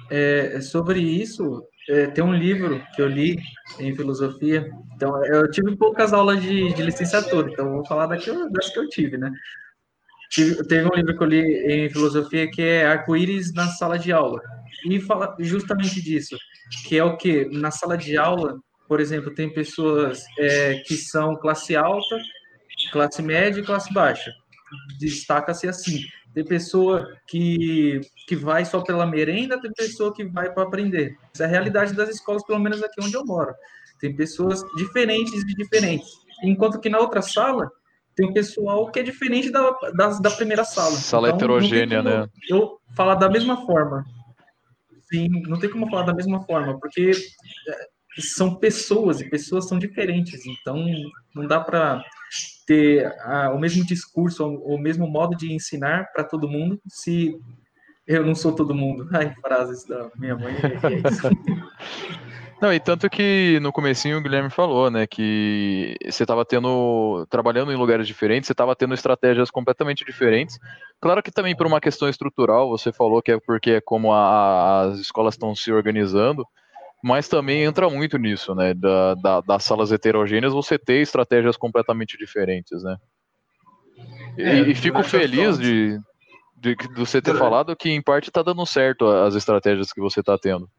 É, sobre isso, é, tem um livro que eu li em filosofia. Então, eu tive poucas aulas de, de licenciatura, então vou falar daquilo, das que eu tive, né? Tive, teve um livro que eu li em filosofia que é Arco-Íris na sala de aula. E fala justamente disso, que é o que? Na sala de aula, por exemplo, tem pessoas é, que são classe alta, classe média e classe baixa. Destaca-se assim. Tem pessoa que, que vai só pela merenda, tem pessoa que vai para aprender. Essa é a realidade das escolas, pelo menos aqui onde eu moro. Tem pessoas diferentes e diferentes. Enquanto que na outra sala, tem um pessoal que é diferente da, da, da primeira sala. Sala então, heterogênea, né? Eu falar da mesma forma. Sim, não tem como falar da mesma forma, porque são pessoas e pessoas são diferentes. Então, não dá para ter a, o mesmo discurso, o, o mesmo modo de ensinar para todo mundo se eu não sou todo mundo. Ai, frases da minha mãe. É isso. Não, e tanto que no comecinho o Guilherme falou, né, que você estava tendo, trabalhando em lugares diferentes, você estava tendo estratégias completamente diferentes. Claro que também por uma questão estrutural, você falou que é porque é como a, as escolas estão se organizando, mas também entra muito nisso, né, da, da, das salas heterogêneas, você ter estratégias completamente diferentes, né. É, e, e fico feliz de, de, de, você ter falado que em parte está dando certo as estratégias que você está tendo.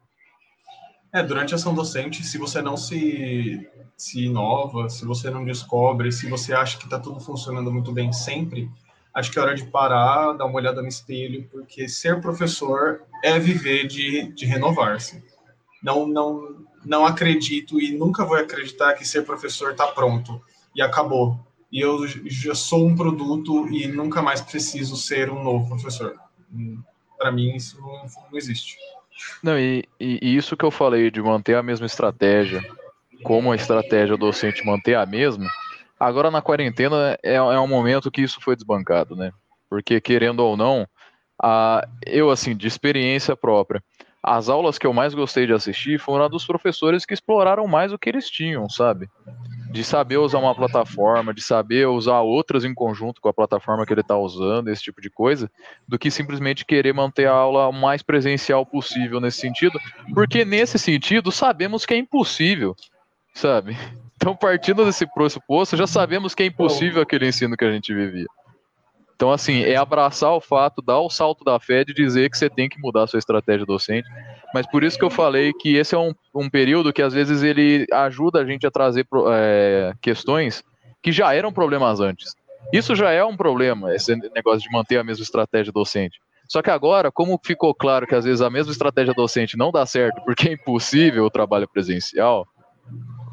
É, durante a ação docente, se você não se, se inova, se você não descobre, se você acha que está tudo funcionando muito bem sempre, acho que é hora de parar, dar uma olhada no espelho, porque ser professor é viver de, de renovar-se. Não, não, não acredito e nunca vou acreditar que ser professor está pronto e acabou. E eu já sou um produto e nunca mais preciso ser um novo professor. Para mim, isso não, não existe. Não, e, e, isso que eu falei de manter a mesma estratégia, como a estratégia docente manter a mesma, agora na quarentena é, é um momento que isso foi desbancado, né? Porque, querendo ou não, a, eu, assim, de experiência própria, as aulas que eu mais gostei de assistir foram a dos professores que exploraram mais o que eles tinham, sabe? De saber usar uma plataforma, de saber usar outras em conjunto com a plataforma que ele está usando, esse tipo de coisa, do que simplesmente querer manter a aula o mais presencial possível nesse sentido, porque nesse sentido sabemos que é impossível, sabe? Então, partindo desse pressuposto, já sabemos que é impossível aquele ensino que a gente vivia. Então, assim, é abraçar o fato, dar o salto da fé de dizer que você tem que mudar a sua estratégia docente. Mas por isso que eu falei que esse é um, um período que às vezes ele ajuda a gente a trazer é, questões que já eram problemas antes. Isso já é um problema, esse negócio de manter a mesma estratégia docente. Só que agora, como ficou claro que às vezes a mesma estratégia docente não dá certo porque é impossível o trabalho presencial,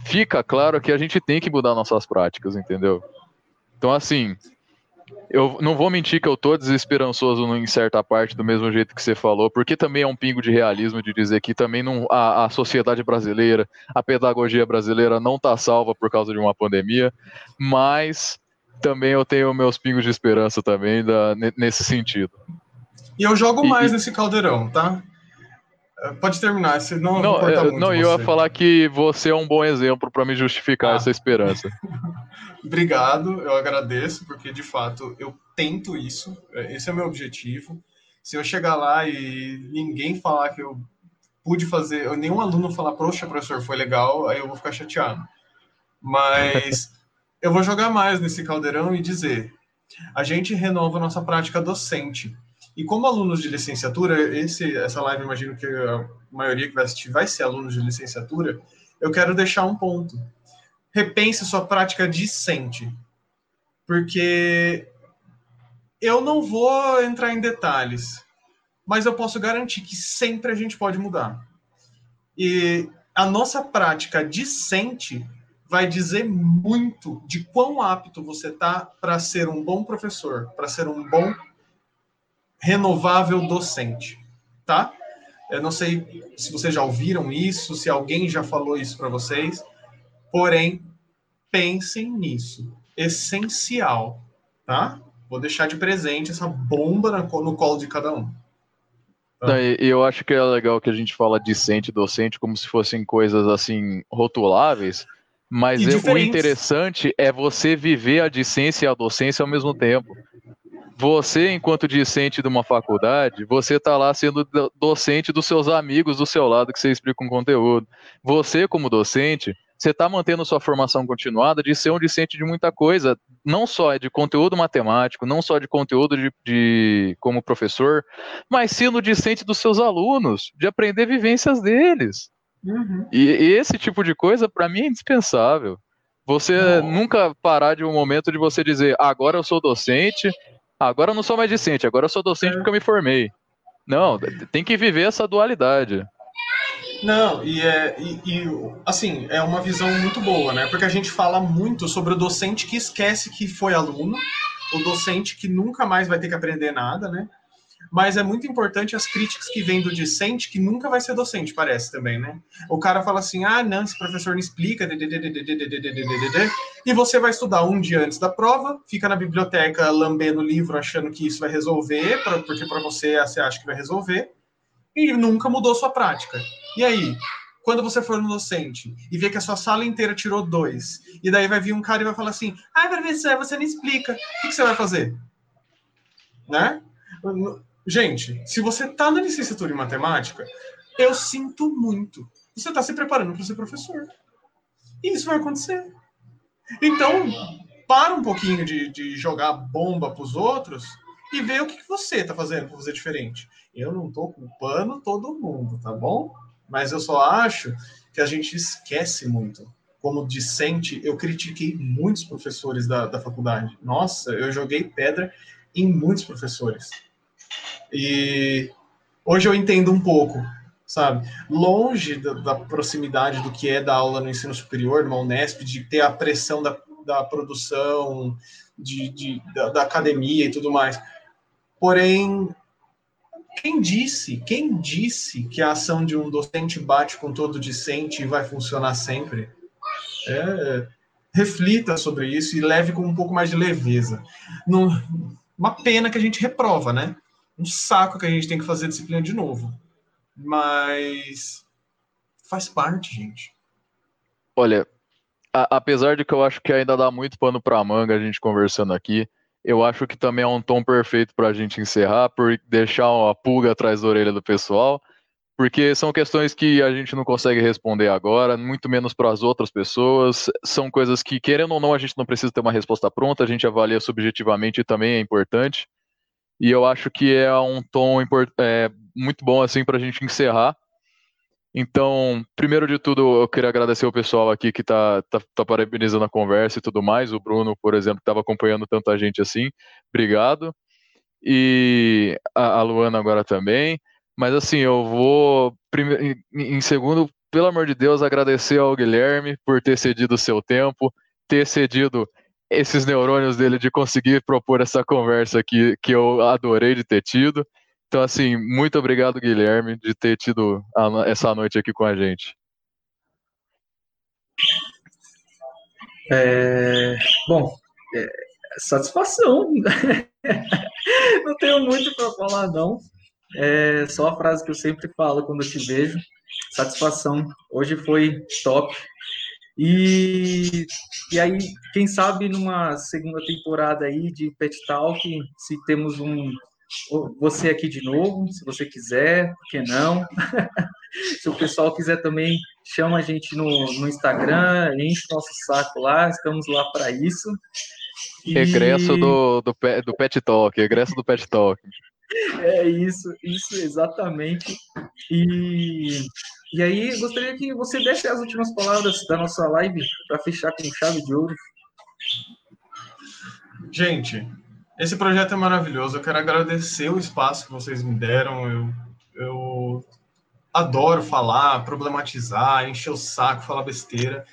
fica claro que a gente tem que mudar nossas práticas, entendeu? Então, assim, eu não vou mentir que eu tô desesperançoso em certa parte, do mesmo jeito que você falou, porque também é um pingo de realismo de dizer que também não, a, a sociedade brasileira, a pedagogia brasileira não tá salva por causa de uma pandemia, mas também eu tenho meus pingos de esperança também da, nesse sentido. E eu jogo mais e, nesse caldeirão, tá? É, pode terminar, se não não, eu, muito não eu ia falar que você é um bom exemplo para me justificar ah. essa esperança. Obrigado, eu agradeço, porque de fato eu tento isso, é, esse é o meu objetivo. Se eu chegar lá e ninguém falar que eu pude fazer, nenhum aluno falar, poxa, professor, foi legal, aí eu vou ficar chateado. Mas eu vou jogar mais nesse caldeirão e dizer: a gente renova a nossa prática docente. E como alunos de licenciatura, esse, essa live, imagino que a maioria que vai assistir vai ser alunos de licenciatura, eu quero deixar um ponto repense sua prática discente. Porque eu não vou entrar em detalhes, mas eu posso garantir que sempre a gente pode mudar. E a nossa prática discente vai dizer muito de quão apto você está para ser um bom professor, para ser um bom renovável docente, tá? Eu não sei se vocês já ouviram isso, se alguém já falou isso para vocês, Porém, pensem nisso. Essencial, tá? Vou deixar de presente essa bomba no colo de cada um. Tá? Eu acho que é legal que a gente fala discente e docente como se fossem coisas assim rotuláveis, mas é, o interessante é você viver a discência e a docência ao mesmo tempo. Você, enquanto discente de uma faculdade, você está lá sendo docente dos seus amigos do seu lado que você explica um conteúdo. Você, como docente, você está mantendo sua formação continuada de ser um discente de muita coisa, não só de conteúdo matemático, não só de conteúdo de, de como professor, mas sendo discente dos seus alunos, de aprender vivências deles. Uhum. E, e, esse tipo de coisa, para mim, é indispensável. Você nunca parar de um momento de você dizer, agora eu sou docente, agora eu não sou mais discente, agora eu sou docente é. porque eu me formei. Não, tem que viver essa dualidade. Não, e, é, e, e, assim, é uma visão muito boa, né? Porque a gente fala muito sobre o docente que esquece que foi aluno, o docente que nunca mais vai ter que aprender nada, né? Mas é muito importante as críticas que vêm do discente, que nunca vai ser docente, parece também, né? O cara fala assim: ah, não, esse professor não explica, e você vai estudar um dia antes da prova, fica na biblioteca lambendo o livro, achando que isso vai resolver, porque para você você acha que vai resolver, e nunca mudou sua prática. E aí, quando você for no docente e ver que a sua sala inteira tirou dois, e daí vai vir um cara e vai falar assim: ah, professor, você não explica. O que, que você vai fazer? Né? Gente, se você está na licenciatura em matemática, eu sinto muito. Você está se preparando para ser professor. E isso vai acontecer. Então, para um pouquinho de, de jogar bomba para os outros e ver o que, que você está fazendo para fazer diferente. Eu não estou culpando todo mundo, tá bom? Mas eu só acho que a gente esquece muito. Como discente, eu critiquei muitos professores da, da faculdade. Nossa, eu joguei pedra em muitos professores. E hoje eu entendo um pouco, sabe? Longe da, da proximidade do que é da aula no ensino superior, numa Unesp, de ter a pressão da, da produção, de, de da, da academia e tudo mais. Porém, quem disse, quem disse que a ação de um docente bate com todo discente e vai funcionar sempre? É, reflita sobre isso e leve com um pouco mais de leveza. Uma pena que a gente reprova, né? Um saco que a gente tem que fazer disciplina de novo. Mas faz parte, gente. Olha, a, apesar de que eu acho que ainda dá muito pano para manga a gente conversando aqui, eu acho que também é um tom perfeito para a gente encerrar, por deixar uma pulga atrás da orelha do pessoal, porque são questões que a gente não consegue responder agora, muito menos para as outras pessoas. São coisas que, querendo ou não, a gente não precisa ter uma resposta pronta, a gente avalia subjetivamente e também é importante. E eu acho que é um tom é, muito bom assim para a gente encerrar. Então, primeiro de tudo, eu queria agradecer o pessoal aqui que está tá, tá parabenizando a conversa e tudo mais. O Bruno, por exemplo, que estava acompanhando tanta gente assim. Obrigado. E a, a Luana agora também. Mas assim, eu vou, em segundo, pelo amor de Deus, agradecer ao Guilherme por ter cedido o seu tempo, ter cedido esses neurônios dele de conseguir propor essa conversa aqui que eu adorei de ter tido. Então, assim, muito obrigado, Guilherme, de ter tido a, essa noite aqui com a gente. É, bom, é, satisfação. não tenho muito para falar, não. É só a frase que eu sempre falo quando te vejo. Satisfação. Hoje foi top. E, e aí, quem sabe numa segunda temporada aí de Pet Talk, se temos um, você aqui de novo, se você quiser, por que não? se o pessoal quiser também, chama a gente no, no Instagram, enche o nosso saco lá, estamos lá para isso. E... Regresso do, do, do Pet Talk, regresso do Pet Talk. É isso, isso exatamente. E, e aí, gostaria que você desse as últimas palavras da nossa live para fechar com chave de ouro. Gente, esse projeto é maravilhoso. Eu quero agradecer o espaço que vocês me deram. Eu, eu adoro falar, problematizar, encher o saco, falar besteira.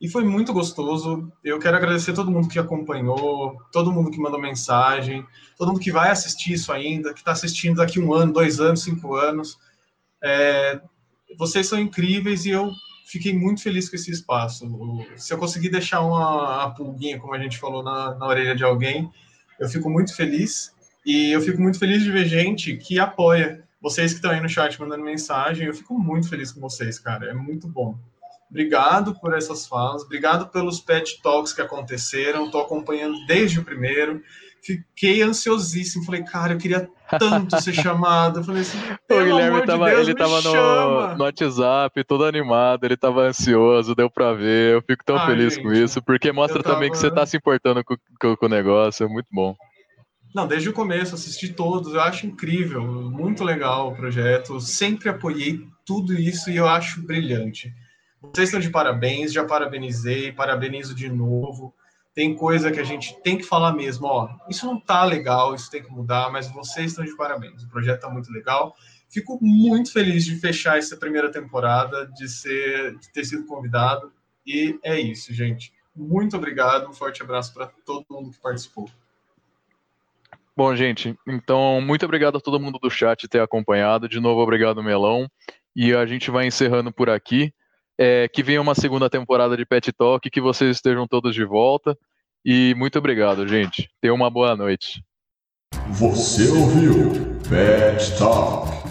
E foi muito gostoso. Eu quero agradecer todo mundo que acompanhou, todo mundo que mandou mensagem, todo mundo que vai assistir isso ainda, que está assistindo daqui um ano, dois anos, cinco anos. É, vocês são incríveis e eu fiquei muito feliz com esse espaço. Se eu conseguir deixar uma, uma pulguinha, como a gente falou, na, na orelha de alguém, eu fico muito feliz e eu fico muito feliz de ver gente que apoia. Vocês que estão aí no chat mandando mensagem, eu fico muito feliz com vocês, cara. É muito bom. Obrigado por essas falas, obrigado pelos pet talks que aconteceram. Estou acompanhando desde o primeiro. Fiquei ansiosíssimo. Falei, cara, eu queria tanto ser chamado. Eu falei assim, o Guilherme tava, de Deus, ele tava no, no, WhatsApp, todo animado, ele tava ansioso, deu pra ver. Eu fico tão feliz gente, com isso, porque mostra tava... também que você tá se importando com, com, com o negócio. É muito bom. Não, desde o começo, assisti todos, eu acho incrível, muito legal o projeto, sempre apoiei tudo isso e eu acho brilhante. Vocês estão de parabéns, já parabenizei, parabenizo de novo tem coisa que a gente tem que falar mesmo, ó, isso não tá legal, isso tem que mudar, mas vocês estão de parabéns, o projeto tá muito legal. Fico muito feliz de fechar essa primeira temporada, de ser, de ter sido convidado, e é isso, gente. Muito obrigado, um forte abraço para todo mundo que participou. Bom, gente, então muito obrigado a todo mundo do chat ter acompanhado. De novo, obrigado, Melão. E a gente vai encerrando por aqui é, que venha uma segunda temporada de Pet Talk, que vocês estejam todos de volta. E muito obrigado, gente. Tenha uma boa noite. Você ouviu Pet Talk.